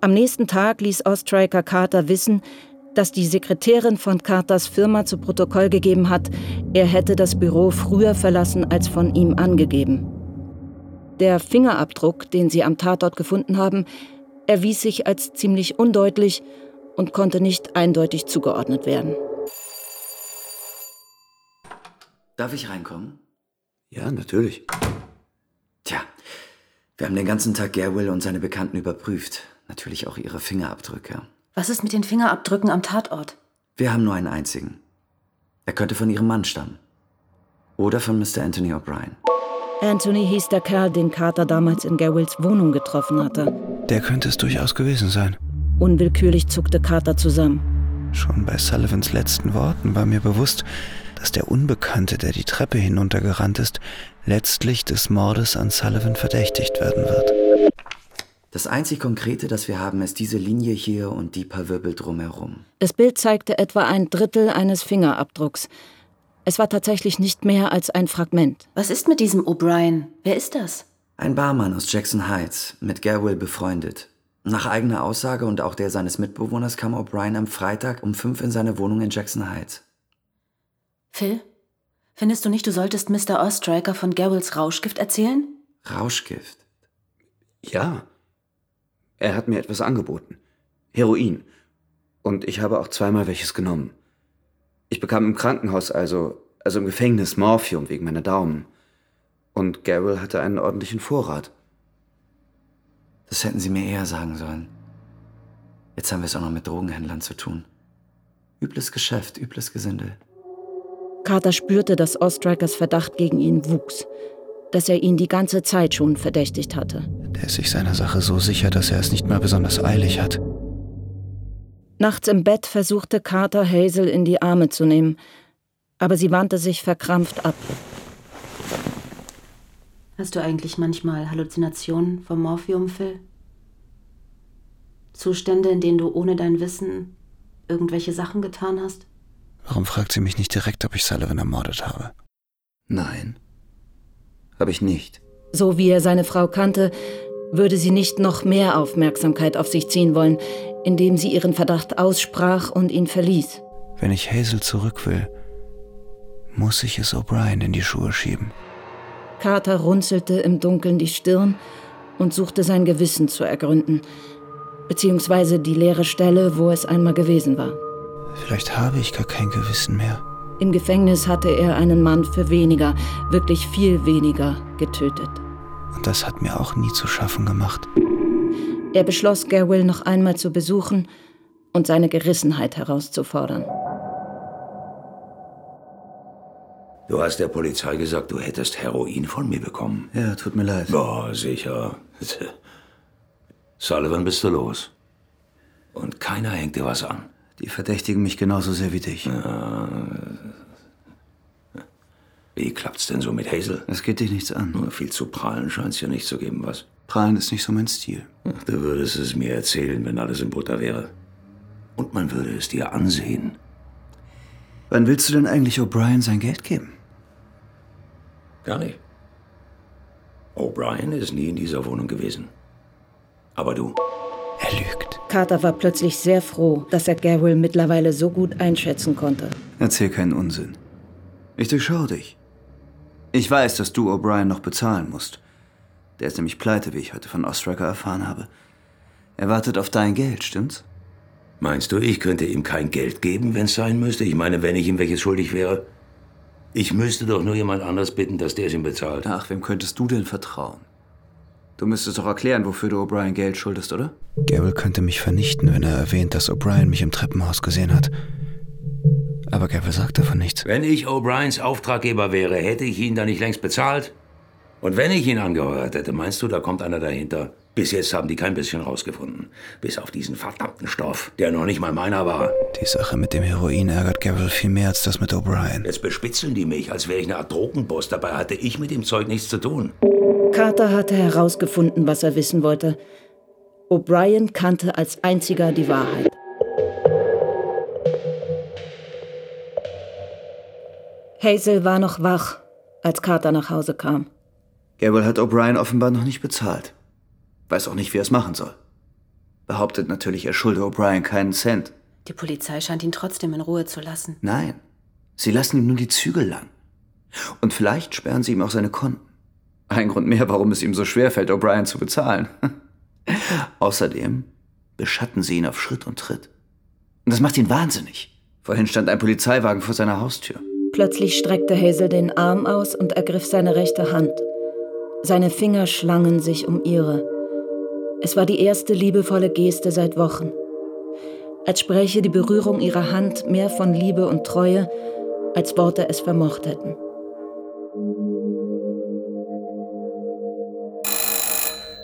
Am nächsten Tag ließ Ostriker Carter wissen, dass die Sekretärin von Carters Firma zu Protokoll gegeben hat, er hätte das Büro früher verlassen als von ihm angegeben. Der Fingerabdruck, den sie am Tatort gefunden haben, erwies sich als ziemlich undeutlich und konnte nicht eindeutig zugeordnet werden. Darf ich reinkommen? Ja, natürlich. Tja, wir haben den ganzen Tag Gerwill und seine Bekannten überprüft. Natürlich auch ihre Fingerabdrücke. Was ist mit den Fingerabdrücken am Tatort? Wir haben nur einen einzigen. Er könnte von ihrem Mann stammen. Oder von Mr. Anthony O'Brien. Anthony hieß der Kerl, den Carter damals in Gerwills Wohnung getroffen hatte. Der könnte es durchaus gewesen sein. Unwillkürlich zuckte Carter zusammen. Schon bei Sullivans letzten Worten war mir bewusst, dass der Unbekannte, der die Treppe hinuntergerannt ist, letztlich des Mordes an Sullivan verdächtigt werden wird. Das einzig Konkrete, das wir haben, ist diese Linie hier und die paar Wirbel drumherum. Das Bild zeigte etwa ein Drittel eines Fingerabdrucks. Es war tatsächlich nicht mehr als ein Fragment. Was ist mit diesem O'Brien? Wer ist das? Ein Barmann aus Jackson Heights, mit Gerwill befreundet. Nach eigener Aussage und auch der seines Mitbewohners kam O'Brien am Freitag um fünf in seine Wohnung in Jackson Heights. Phil, findest du nicht, du solltest Mr. Ostriker von Gerwills Rauschgift erzählen? Rauschgift? Ja. Er hat mir etwas angeboten. Heroin. Und ich habe auch zweimal welches genommen. Ich bekam im Krankenhaus, also, also im Gefängnis, Morphium wegen meiner Daumen. Und Garrel hatte einen ordentlichen Vorrat. Das hätten Sie mir eher sagen sollen. Jetzt haben wir es auch noch mit Drogenhändlern zu tun. Übles Geschäft, übles Gesindel. Carter spürte, dass Ostrikers Verdacht gegen ihn wuchs, dass er ihn die ganze Zeit schon verdächtigt hatte. Der ist sich seiner Sache so sicher, dass er es nicht mal besonders eilig hat. Nachts im Bett versuchte Carter Hazel in die Arme zu nehmen, aber sie wandte sich verkrampft ab. Hast du eigentlich manchmal Halluzinationen vom Morphium, Phil? Zustände, in denen du ohne dein Wissen irgendwelche Sachen getan hast? Warum fragt sie mich nicht direkt, ob ich Sullivan ermordet habe? Nein, habe ich nicht. So wie er seine Frau kannte, würde sie nicht noch mehr Aufmerksamkeit auf sich ziehen wollen, indem sie ihren Verdacht aussprach und ihn verließ. Wenn ich Hazel zurück will, muss ich es O'Brien in die Schuhe schieben. Carter runzelte im Dunkeln die Stirn und suchte sein Gewissen zu ergründen, beziehungsweise die leere Stelle, wo es einmal gewesen war. Vielleicht habe ich gar kein Gewissen mehr. Im Gefängnis hatte er einen Mann für weniger, wirklich viel weniger, getötet. Und das hat mir auch nie zu schaffen gemacht. Er beschloss, Gerwill noch einmal zu besuchen und seine Gerissenheit herauszufordern. Du hast der Polizei gesagt, du hättest Heroin von mir bekommen. Ja, tut mir leid. Boah, sicher. Sullivan, bist du los? Und keiner hängt dir was an. Die verdächtigen mich genauso sehr wie dich. Ja. Wie klappt's denn so mit Hazel? Es geht dich nichts an. Nur viel zu prahlen scheint's ja nicht zu geben, was? Prahlen ist nicht so mein Stil. Ach, du würdest es mir erzählen, wenn alles in Butter wäre. Und man würde es dir ansehen. Wann willst du denn eigentlich O'Brien sein Geld geben? Gar nicht. O'Brien ist nie in dieser Wohnung gewesen. Aber du. Er lügt. Carter war plötzlich sehr froh, dass er Garwell mittlerweile so gut einschätzen konnte. Erzähl keinen Unsinn. Ich durchschaue dich. Ich weiß, dass du O'Brien noch bezahlen musst. Der ist nämlich pleite, wie ich heute von Ostraker erfahren habe. Er wartet auf dein Geld, stimmt's? Meinst du, ich könnte ihm kein Geld geben, wenn's sein müsste? Ich meine, wenn ich ihm welches schuldig wäre? Ich müsste doch nur jemand anders bitten, dass der es ihm bezahlt. Ach, wem könntest du denn vertrauen? Du müsstest doch erklären, wofür du O'Brien Geld schuldest, oder? Garrel könnte mich vernichten, wenn er erwähnt, dass O'Brien mich im Treppenhaus gesehen hat. Aber Garrel sagt davon nichts. Wenn ich O'Briens Auftraggeber wäre, hätte ich ihn da nicht längst bezahlt? Und wenn ich ihn angeheuert hätte, meinst du, da kommt einer dahinter? Bis jetzt haben die kein bisschen rausgefunden. Bis auf diesen verdammten Stoff, der noch nicht mal meiner war. Die Sache mit dem Heroin ärgert Garrel viel mehr als das mit O'Brien. Jetzt bespitzeln die mich, als wäre ich eine Art Drogenboss. Dabei hatte ich mit dem Zeug nichts zu tun. Carter hatte herausgefunden, was er wissen wollte. O'Brien kannte als einziger die Wahrheit. Hazel war noch wach, als Carter nach Hause kam. Gabriel hat O'Brien offenbar noch nicht bezahlt. Weiß auch nicht, wie er es machen soll. Behauptet natürlich, er schulde O'Brien keinen Cent. Die Polizei scheint ihn trotzdem in Ruhe zu lassen. Nein, sie lassen ihm nur die Zügel lang. Und vielleicht sperren sie ihm auch seine Konten. Ein Grund mehr, warum es ihm so schwer fällt, O'Brien zu bezahlen. Außerdem beschatten sie ihn auf Schritt und Tritt. Und das macht ihn wahnsinnig. Vorhin stand ein Polizeiwagen vor seiner Haustür. Plötzlich streckte Hazel den Arm aus und ergriff seine rechte Hand. Seine Finger schlangen sich um ihre. Es war die erste liebevolle Geste seit Wochen. Als spräche die Berührung ihrer Hand mehr von Liebe und Treue, als Worte es vermocht hätten.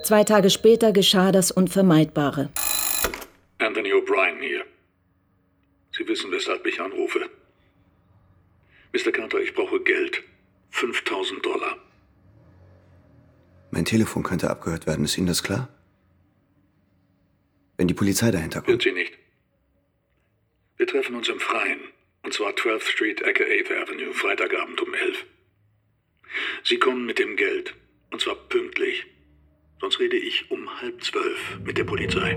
Zwei Tage später geschah das Unvermeidbare. Anthony O'Brien hier. Sie wissen, weshalb ich anrufe. Mr. Carter, ich brauche Geld. 5000 Dollar. Mein Telefon könnte abgehört werden, ist Ihnen das klar? Wenn die Polizei dahinter kommt. Wird sie nicht. Wir treffen uns im Freien. Und zwar 12th Street, Ecke 8th Avenue, Freitagabend um 11. Sie kommen mit dem Geld. Und zwar pünktlich. Sonst rede ich um halb zwölf mit der Polizei.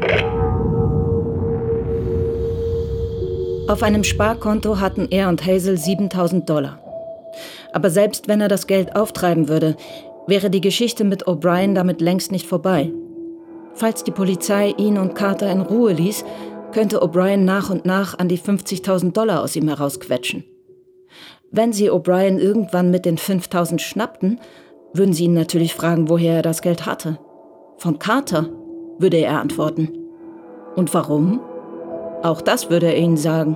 Auf einem Sparkonto hatten er und Hazel 7000 Dollar. Aber selbst wenn er das Geld auftreiben würde, wäre die Geschichte mit O'Brien damit längst nicht vorbei. Falls die Polizei ihn und Carter in Ruhe ließ, könnte O'Brien nach und nach an die 50.000 Dollar aus ihm herausquetschen. Wenn sie O'Brien irgendwann mit den 5.000 schnappten, würden sie ihn natürlich fragen, woher er das Geld hatte. Von Carter, würde er antworten. Und warum? Auch das würde er ihnen sagen.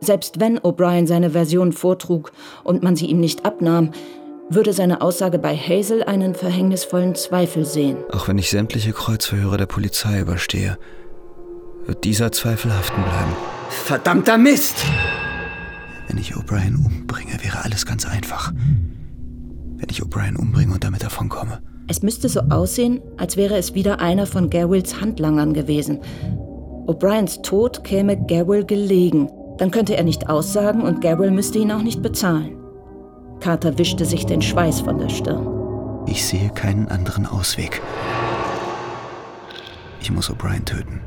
Selbst wenn O'Brien seine Version vortrug und man sie ihm nicht abnahm, würde seine Aussage bei Hazel einen verhängnisvollen Zweifel sehen. Auch wenn ich sämtliche Kreuzverhöre der Polizei überstehe, wird dieser Zweifel haften bleiben. Verdammter Mist! Wenn ich O'Brien umbringe, wäre alles ganz einfach. Wenn ich O'Brien umbringe und damit davonkomme. Es müsste so aussehen, als wäre es wieder einer von Garwills Handlangern gewesen. O'Briens Tod käme Garwill gelegen. Dann könnte er nicht aussagen und Garwill müsste ihn auch nicht bezahlen. Carter wischte sich den Schweiß von der Stirn. Ich sehe keinen anderen Ausweg. Ich muss O'Brien töten.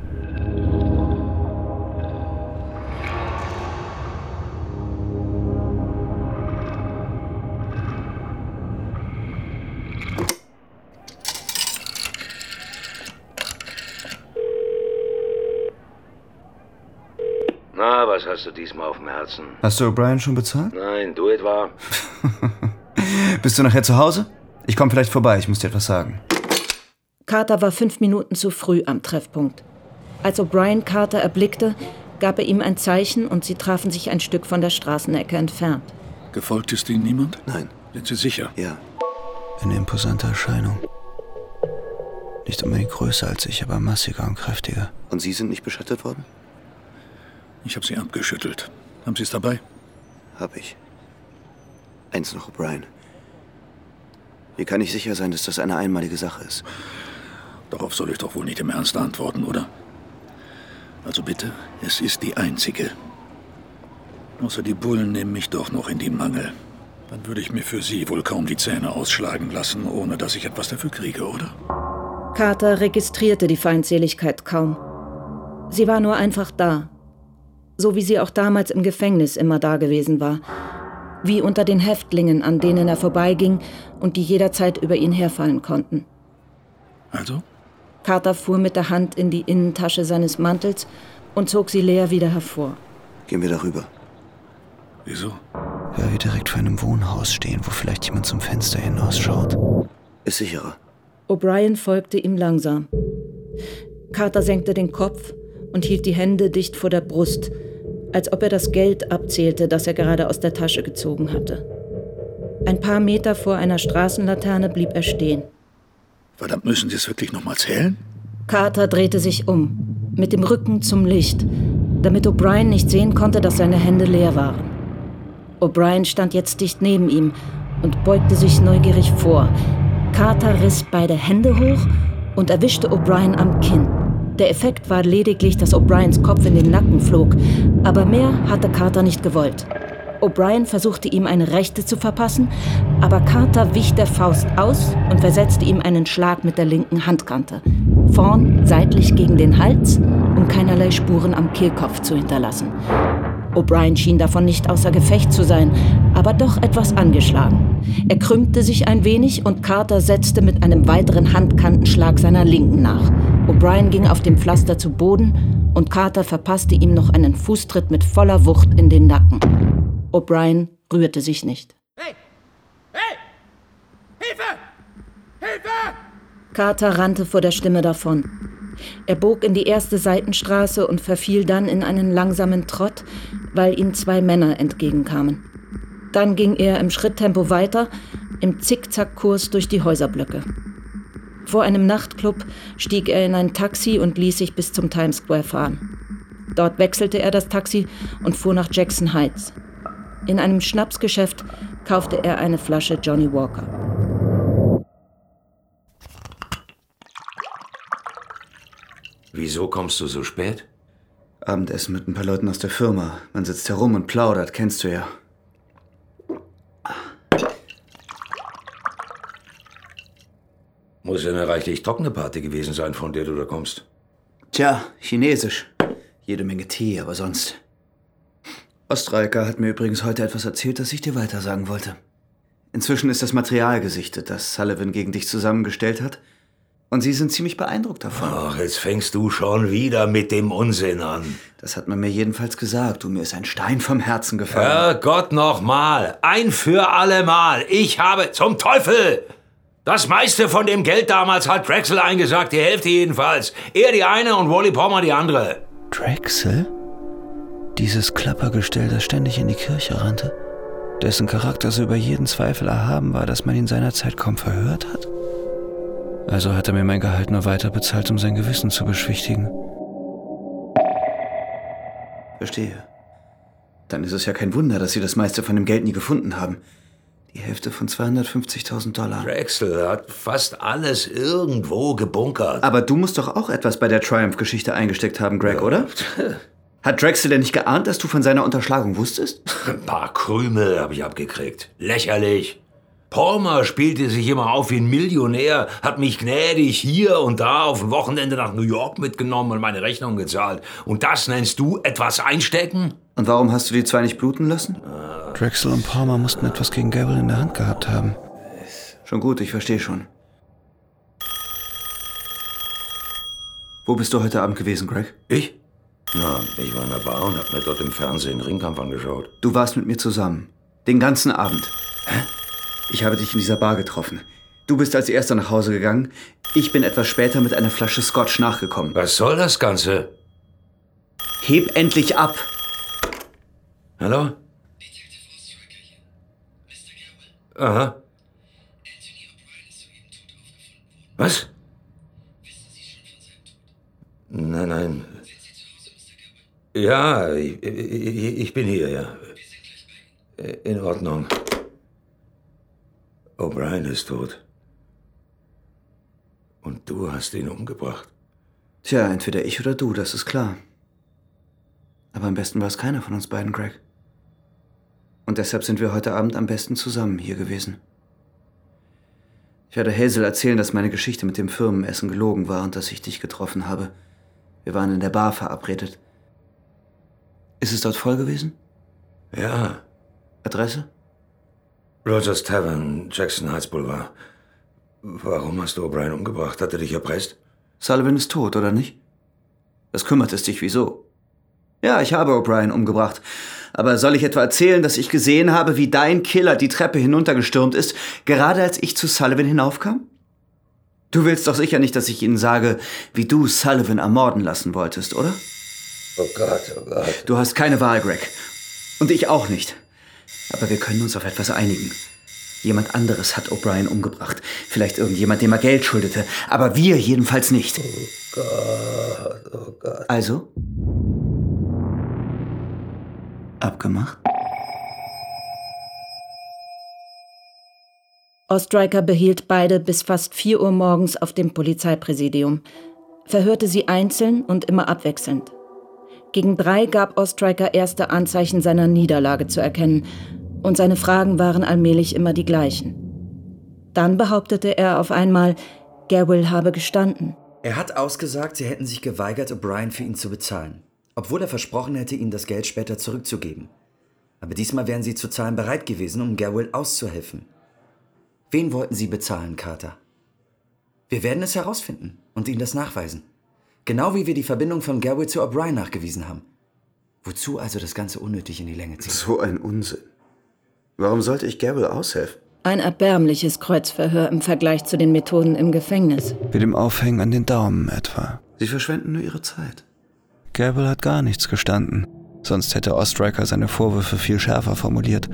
Was hast du diesmal auf dem Herzen? Hast du O'Brien schon bezahlt? Nein, du etwa? Bist du nachher zu Hause? Ich komme vielleicht vorbei, ich muss dir etwas sagen. Carter war fünf Minuten zu früh am Treffpunkt. Als O'Brien Carter erblickte, gab er ihm ein Zeichen und sie trafen sich ein Stück von der Straßenecke entfernt. Gefolgt ist Ihnen niemand? Nein. Sind Sie sicher? Ja. Eine imposante Erscheinung. Nicht unbedingt größer als ich, aber massiger und kräftiger. Und Sie sind nicht beschattet worden? Ich habe Sie abgeschüttelt. Haben Sie es dabei? Hab ich. Eins noch, O'Brien. Wie kann ich sicher sein, dass das eine einmalige Sache ist? Darauf soll ich doch wohl nicht im Ernst antworten, oder? Also bitte, es ist die einzige. Außer die Bullen nehmen mich doch noch in die Mangel. Dann würde ich mir für Sie wohl kaum die Zähne ausschlagen lassen, ohne dass ich etwas dafür kriege, oder? Carter registrierte die Feindseligkeit kaum. Sie war nur einfach da. So wie sie auch damals im Gefängnis immer da gewesen war. Wie unter den Häftlingen, an denen er vorbeiging und die jederzeit über ihn herfallen konnten. Also? Carter fuhr mit der Hand in die Innentasche seines Mantels und zog sie leer wieder hervor. Gehen wir darüber. Wieso? Weil wir direkt vor einem Wohnhaus stehen, wo vielleicht jemand zum Fenster hinausschaut. Ist sicherer. O'Brien folgte ihm langsam. Carter senkte den Kopf und hielt die Hände dicht vor der Brust, als ob er das Geld abzählte, das er gerade aus der Tasche gezogen hatte. Ein paar Meter vor einer Straßenlaterne blieb er stehen. Verdammt, müssen Sie es wirklich nochmal zählen? Carter drehte sich um, mit dem Rücken zum Licht, damit O'Brien nicht sehen konnte, dass seine Hände leer waren. O'Brien stand jetzt dicht neben ihm und beugte sich neugierig vor. Carter riss beide Hände hoch und erwischte O'Brien am Kinn. Der Effekt war lediglich, dass O'Briens Kopf in den Nacken flog, aber mehr hatte Carter nicht gewollt. O'Brien versuchte ihm eine rechte zu verpassen, aber Carter wich der Faust aus und versetzte ihm einen Schlag mit der linken Handkante. Vorn seitlich gegen den Hals, um keinerlei Spuren am Kehlkopf zu hinterlassen. O'Brien schien davon nicht außer Gefecht zu sein, aber doch etwas angeschlagen. Er krümmte sich ein wenig und Carter setzte mit einem weiteren Handkantenschlag seiner Linken nach. O'Brien ging auf dem Pflaster zu Boden und Carter verpasste ihm noch einen Fußtritt mit voller Wucht in den Nacken. O'Brien rührte sich nicht. Hey! Hey! Hilfe! Hilfe! Carter rannte vor der Stimme davon. Er bog in die erste Seitenstraße und verfiel dann in einen langsamen Trott, weil ihm zwei Männer entgegenkamen. Dann ging er im Schritttempo weiter, im Zickzackkurs durch die Häuserblöcke. Vor einem Nachtclub stieg er in ein Taxi und ließ sich bis zum Times Square fahren. Dort wechselte er das Taxi und fuhr nach Jackson Heights. In einem Schnapsgeschäft kaufte er eine Flasche Johnny Walker. Wieso kommst du so spät? Abendessen mit ein paar Leuten aus der Firma. Man sitzt herum und plaudert, kennst du ja. Muss ja eine reichlich trockene Party gewesen sein, von der du da kommst. Tja, chinesisch. Jede Menge Tee, aber sonst. Ostreiker hat mir übrigens heute etwas erzählt, das ich dir weitersagen wollte. Inzwischen ist das Material gesichtet, das Sullivan gegen dich zusammengestellt hat. Und sie sind ziemlich beeindruckt davon. Ach, jetzt fängst du schon wieder mit dem Unsinn an. Das hat man mir jedenfalls gesagt. Du, mir ist ein Stein vom Herzen gefallen. Herrgott nochmal. Ein für allemal. Ich habe zum Teufel! Das meiste von dem Geld damals hat Drexel eingesagt, die Hälfte jedenfalls. Er die eine und Wally Palmer die andere. Drexel? Dieses Klappergestell, das ständig in die Kirche rannte, dessen Charakter so über jeden Zweifel erhaben war, dass man ihn seinerzeit kaum verhört hat? Also hat er mir mein Gehalt nur weiter bezahlt, um sein Gewissen zu beschwichtigen. Verstehe. Dann ist es ja kein Wunder, dass Sie das meiste von dem Geld nie gefunden haben. Die Hälfte von 250.000 Dollar. Drexel hat fast alles irgendwo gebunkert. Aber du musst doch auch etwas bei der Triumph-Geschichte eingesteckt haben, Greg, ja. oder? Hat Drexel denn nicht geahnt, dass du von seiner Unterschlagung wusstest? Ein paar Krümel habe ich abgekriegt. Lächerlich. Palmer spielte sich immer auf wie ein Millionär, hat mich gnädig hier und da auf ein Wochenende nach New York mitgenommen und meine Rechnung gezahlt. Und das nennst du etwas einstecken? Und warum hast du die zwei nicht bluten lassen? Drexel und Palmer mussten etwas gegen Gavel in der Hand gehabt haben. Schon gut, ich verstehe schon. Wo bist du heute Abend gewesen, Greg? Ich? Na, ich war in der Bar und hab mir dort im Fernsehen Ringkampf angeschaut. Du warst mit mir zusammen. Den ganzen Abend. Hä? Ich habe dich in dieser Bar getroffen. Du bist als erster nach Hause gegangen. Ich bin etwas später mit einer Flasche Scotch nachgekommen. Was soll das Ganze? Heb endlich ab! Hallo? Aha. Was? Nein, nein. Ja, ich, ich, ich bin hier, ja. In Ordnung. O'Brien ist tot. Und du hast ihn umgebracht. Tja, entweder ich oder du, das ist klar. Aber am besten war es keiner von uns beiden, Greg. Und deshalb sind wir heute Abend am besten zusammen hier gewesen. Ich werde Hazel erzählen, dass meine Geschichte mit dem Firmenessen gelogen war und dass ich dich getroffen habe. Wir waren in der Bar verabredet. Ist es dort voll gewesen? Ja. Adresse? Rogers Tavern, Jackson Heights Boulevard. Warum hast du O'Brien umgebracht? Hat er dich erpresst? Sullivan ist tot, oder nicht? Das kümmert es dich wieso? Ja, ich habe O'Brien umgebracht. Aber soll ich etwa erzählen, dass ich gesehen habe, wie dein Killer die Treppe hinuntergestürmt ist, gerade als ich zu Sullivan hinaufkam? Du willst doch sicher nicht, dass ich Ihnen sage, wie du Sullivan ermorden lassen wolltest, oder? Oh Gott, oh Gott. Du hast keine Wahl, Greg. Und ich auch nicht. Aber wir können uns auf etwas einigen. Jemand anderes hat O'Brien umgebracht. Vielleicht irgendjemand, dem er Geld schuldete. Aber wir jedenfalls nicht. Oh Gott, oh Gott. Also? Abgemacht? Ostriker behielt beide bis fast 4 Uhr morgens auf dem Polizeipräsidium, verhörte sie einzeln und immer abwechselnd. Gegen drei gab Ostriker erste Anzeichen seiner Niederlage zu erkennen und seine Fragen waren allmählich immer die gleichen. Dann behauptete er auf einmal, Garwell habe gestanden. Er hat ausgesagt, sie hätten sich geweigert, O'Brien für ihn zu bezahlen, obwohl er versprochen hätte, ihnen das Geld später zurückzugeben. Aber diesmal wären sie zu zahlen bereit gewesen, um Garwell auszuhelfen. Wen wollten sie bezahlen, Carter? Wir werden es herausfinden und Ihnen das nachweisen. Genau wie wir die Verbindung von Garwell zu O'Brien nachgewiesen haben. Wozu also das Ganze unnötig in die Länge ziehen? So ein Unsinn. Warum sollte ich Gabriel aushelfen? Ein erbärmliches Kreuzverhör im Vergleich zu den Methoden im Gefängnis. Mit dem Aufhängen an den Daumen etwa. Sie verschwenden nur ihre Zeit. Gabriel hat gar nichts gestanden. Sonst hätte Ostriker seine Vorwürfe viel schärfer formuliert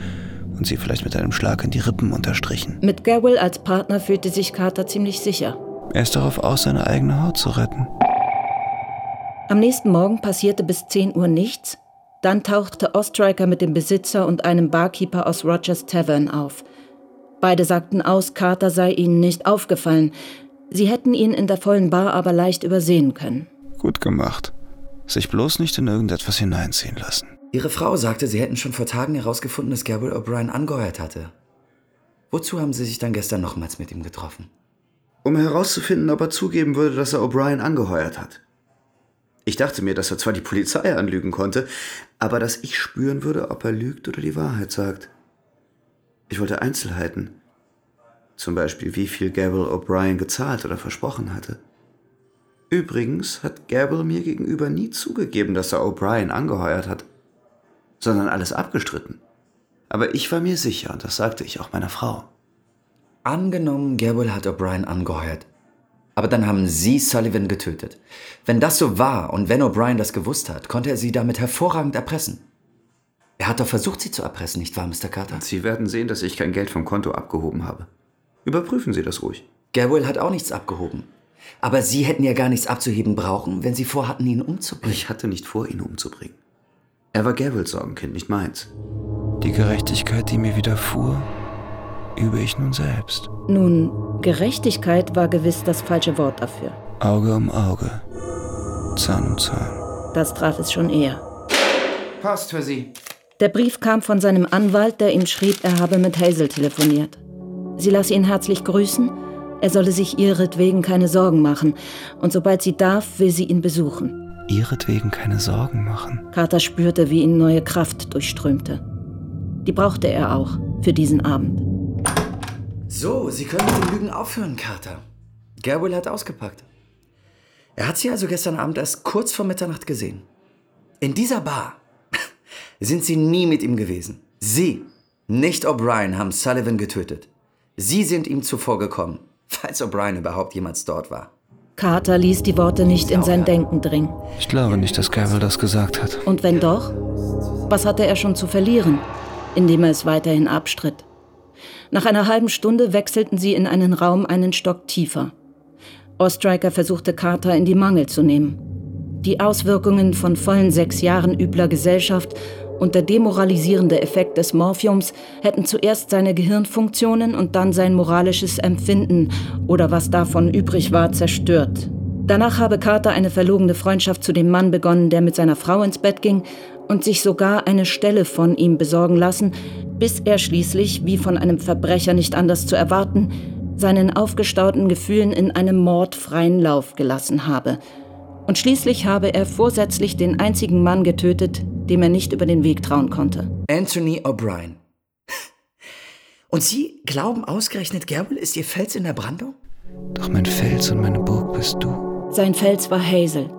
und sie vielleicht mit einem Schlag in die Rippen unterstrichen. Mit Gabriel als Partner fühlte sich Carter ziemlich sicher. Er ist darauf aus, seine eigene Haut zu retten. Am nächsten Morgen passierte bis 10 Uhr nichts. Dann tauchte Ostriker mit dem Besitzer und einem Barkeeper aus Rogers Tavern auf. Beide sagten aus, Carter sei ihnen nicht aufgefallen. Sie hätten ihn in der vollen Bar aber leicht übersehen können. Gut gemacht. Sich bloß nicht in irgendetwas hineinziehen lassen. Ihre Frau sagte, sie hätten schon vor Tagen herausgefunden, dass Gabriel O'Brien angeheuert hatte. Wozu haben Sie sich dann gestern nochmals mit ihm getroffen? Um herauszufinden, ob er zugeben würde, dass er O'Brien angeheuert hat. Ich dachte mir, dass er zwar die Polizei anlügen konnte, aber dass ich spüren würde, ob er lügt oder die Wahrheit sagt. Ich wollte Einzelheiten. Zum Beispiel, wie viel Gabriel O'Brien gezahlt oder versprochen hatte. Übrigens hat Gabriel mir gegenüber nie zugegeben, dass er O'Brien angeheuert hat, sondern alles abgestritten. Aber ich war mir sicher, und das sagte ich auch meiner Frau. Angenommen, Gabriel hat O'Brien angeheuert. Aber dann haben Sie Sullivan getötet. Wenn das so war und wenn O'Brien das gewusst hat, konnte er Sie damit hervorragend erpressen. Er hat doch versucht, Sie zu erpressen, nicht wahr, Mr. Carter? Sie werden sehen, dass ich kein Geld vom Konto abgehoben habe. Überprüfen Sie das ruhig. Gabriel hat auch nichts abgehoben. Aber Sie hätten ja gar nichts abzuheben brauchen, wenn Sie vorhatten, ihn umzubringen. Ich hatte nicht vor, ihn umzubringen. Er war Gabriels Sorgenkind, nicht meins. Die Gerechtigkeit, die mir widerfuhr, übe ich nun selbst. Nun, Gerechtigkeit war gewiss das falsche Wort dafür. Auge um Auge, Zahn um Zahn. Das traf es schon eher. Post für Sie. Der Brief kam von seinem Anwalt, der ihm schrieb, er habe mit Hazel telefoniert. Sie las ihn herzlich grüßen, er solle sich ihretwegen keine Sorgen machen und sobald sie darf, will sie ihn besuchen. Ihretwegen keine Sorgen machen? Carter spürte, wie ihn neue Kraft durchströmte. Die brauchte er auch für diesen Abend. So, Sie können mit dem Lügen aufhören, Carter. Gabriel hat ausgepackt. Er hat Sie also gestern Abend erst kurz vor Mitternacht gesehen. In dieser Bar sind Sie nie mit ihm gewesen. Sie, nicht O'Brien, haben Sullivan getötet. Sie sind ihm zuvor gekommen, falls O'Brien überhaupt jemals dort war. Carter ließ die Worte nicht in sein Denken dringen. Ich glaube nicht, dass Gabriel das gesagt hat. Und wenn doch, was hatte er schon zu verlieren, indem er es weiterhin abstritt? Nach einer halben Stunde wechselten sie in einen Raum einen Stock tiefer. Ostriker versuchte Carter in die Mangel zu nehmen. Die Auswirkungen von vollen sechs Jahren übler Gesellschaft und der demoralisierende Effekt des Morphiums hätten zuerst seine Gehirnfunktionen und dann sein moralisches Empfinden oder was davon übrig war zerstört. Danach habe Carter eine verlogene Freundschaft zu dem Mann begonnen, der mit seiner Frau ins Bett ging und sich sogar eine Stelle von ihm besorgen lassen, bis er schließlich, wie von einem Verbrecher nicht anders zu erwarten, seinen aufgestauten Gefühlen in einem Mord freien Lauf gelassen habe. Und schließlich habe er vorsätzlich den einzigen Mann getötet, dem er nicht über den Weg trauen konnte. Anthony O'Brien. Und Sie glauben ausgerechnet, Gabriel ist Ihr Fels in der Brandung? Doch mein Fels und meine Burg bist du. Sein Fels war Hazel,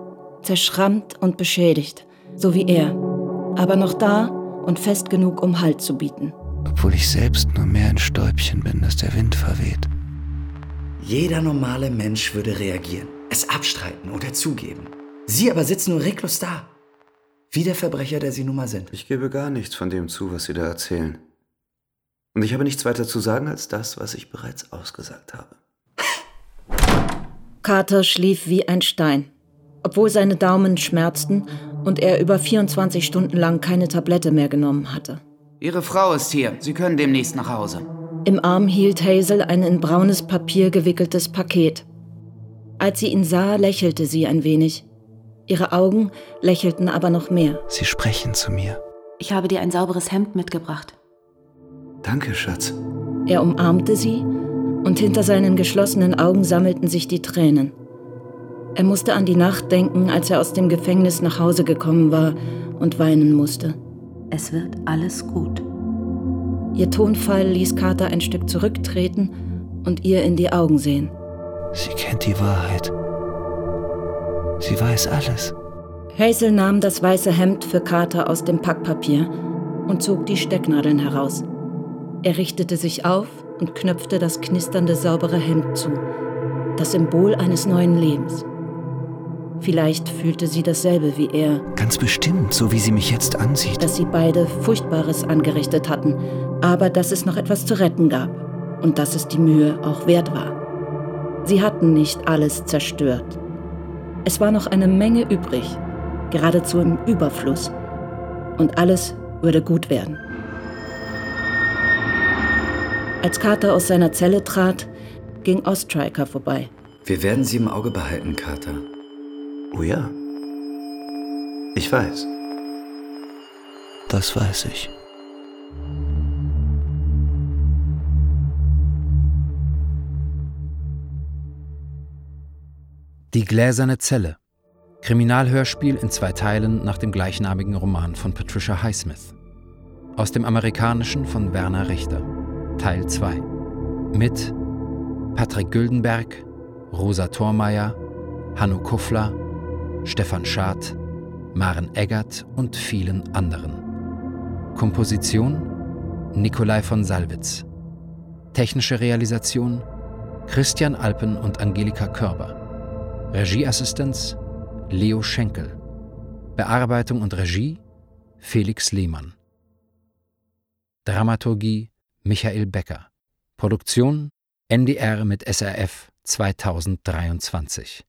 zerschrammt und beschädigt, so wie er, aber noch da und fest genug, um Halt zu bieten. Obwohl ich selbst nur mehr ein Stäubchen bin, das der Wind verweht. Jeder normale Mensch würde reagieren, es abstreiten oder zugeben. Sie aber sitzen nur reglos da. Wie der Verbrecher, der Sie nun mal sind. Ich gebe gar nichts von dem zu, was Sie da erzählen. Und ich habe nichts weiter zu sagen als das, was ich bereits ausgesagt habe. Carter schlief wie ein Stein, obwohl seine Daumen schmerzten und er über 24 Stunden lang keine Tablette mehr genommen hatte. Ihre Frau ist hier. Sie können demnächst nach Hause. Im Arm hielt Hazel ein in braunes Papier gewickeltes Paket. Als sie ihn sah, lächelte sie ein wenig. Ihre Augen lächelten aber noch mehr. Sie sprechen zu mir. Ich habe dir ein sauberes Hemd mitgebracht. Danke, Schatz. Er umarmte sie und hinter seinen geschlossenen Augen sammelten sich die Tränen. Er musste an die Nacht denken, als er aus dem Gefängnis nach Hause gekommen war und weinen musste. Es wird alles gut. Ihr Tonfall ließ Carter ein Stück zurücktreten und ihr in die Augen sehen. Sie kennt die Wahrheit. Sie weiß alles. Hazel nahm das weiße Hemd für Carter aus dem Packpapier und zog die Stecknadeln heraus. Er richtete sich auf und knöpfte das knisternde saubere Hemd zu, das Symbol eines neuen Lebens. Vielleicht fühlte sie dasselbe wie er. Ganz bestimmt, so wie sie mich jetzt ansieht. Dass sie beide Furchtbares angerichtet hatten, aber dass es noch etwas zu retten gab und dass es die Mühe auch wert war. Sie hatten nicht alles zerstört. Es war noch eine Menge übrig, geradezu im Überfluss. Und alles würde gut werden. Als Carter aus seiner Zelle trat, ging Ostriker vorbei. Wir werden sie im Auge behalten, Carter. Oh ja. Ich weiß. Das weiß ich. Die gläserne Zelle. Kriminalhörspiel in zwei Teilen nach dem gleichnamigen Roman von Patricia Highsmith. Aus dem Amerikanischen von Werner Richter. Teil 2. Mit Patrick Güldenberg, Rosa Thormeier, Hanno Kuffler, Stefan Schad, Maren Eggert und vielen anderen. Komposition Nikolai von Salwitz. Technische Realisation Christian Alpen und Angelika Körber. Regieassistenz Leo Schenkel. Bearbeitung und Regie Felix Lehmann. Dramaturgie Michael Becker. Produktion NDR mit SRF 2023.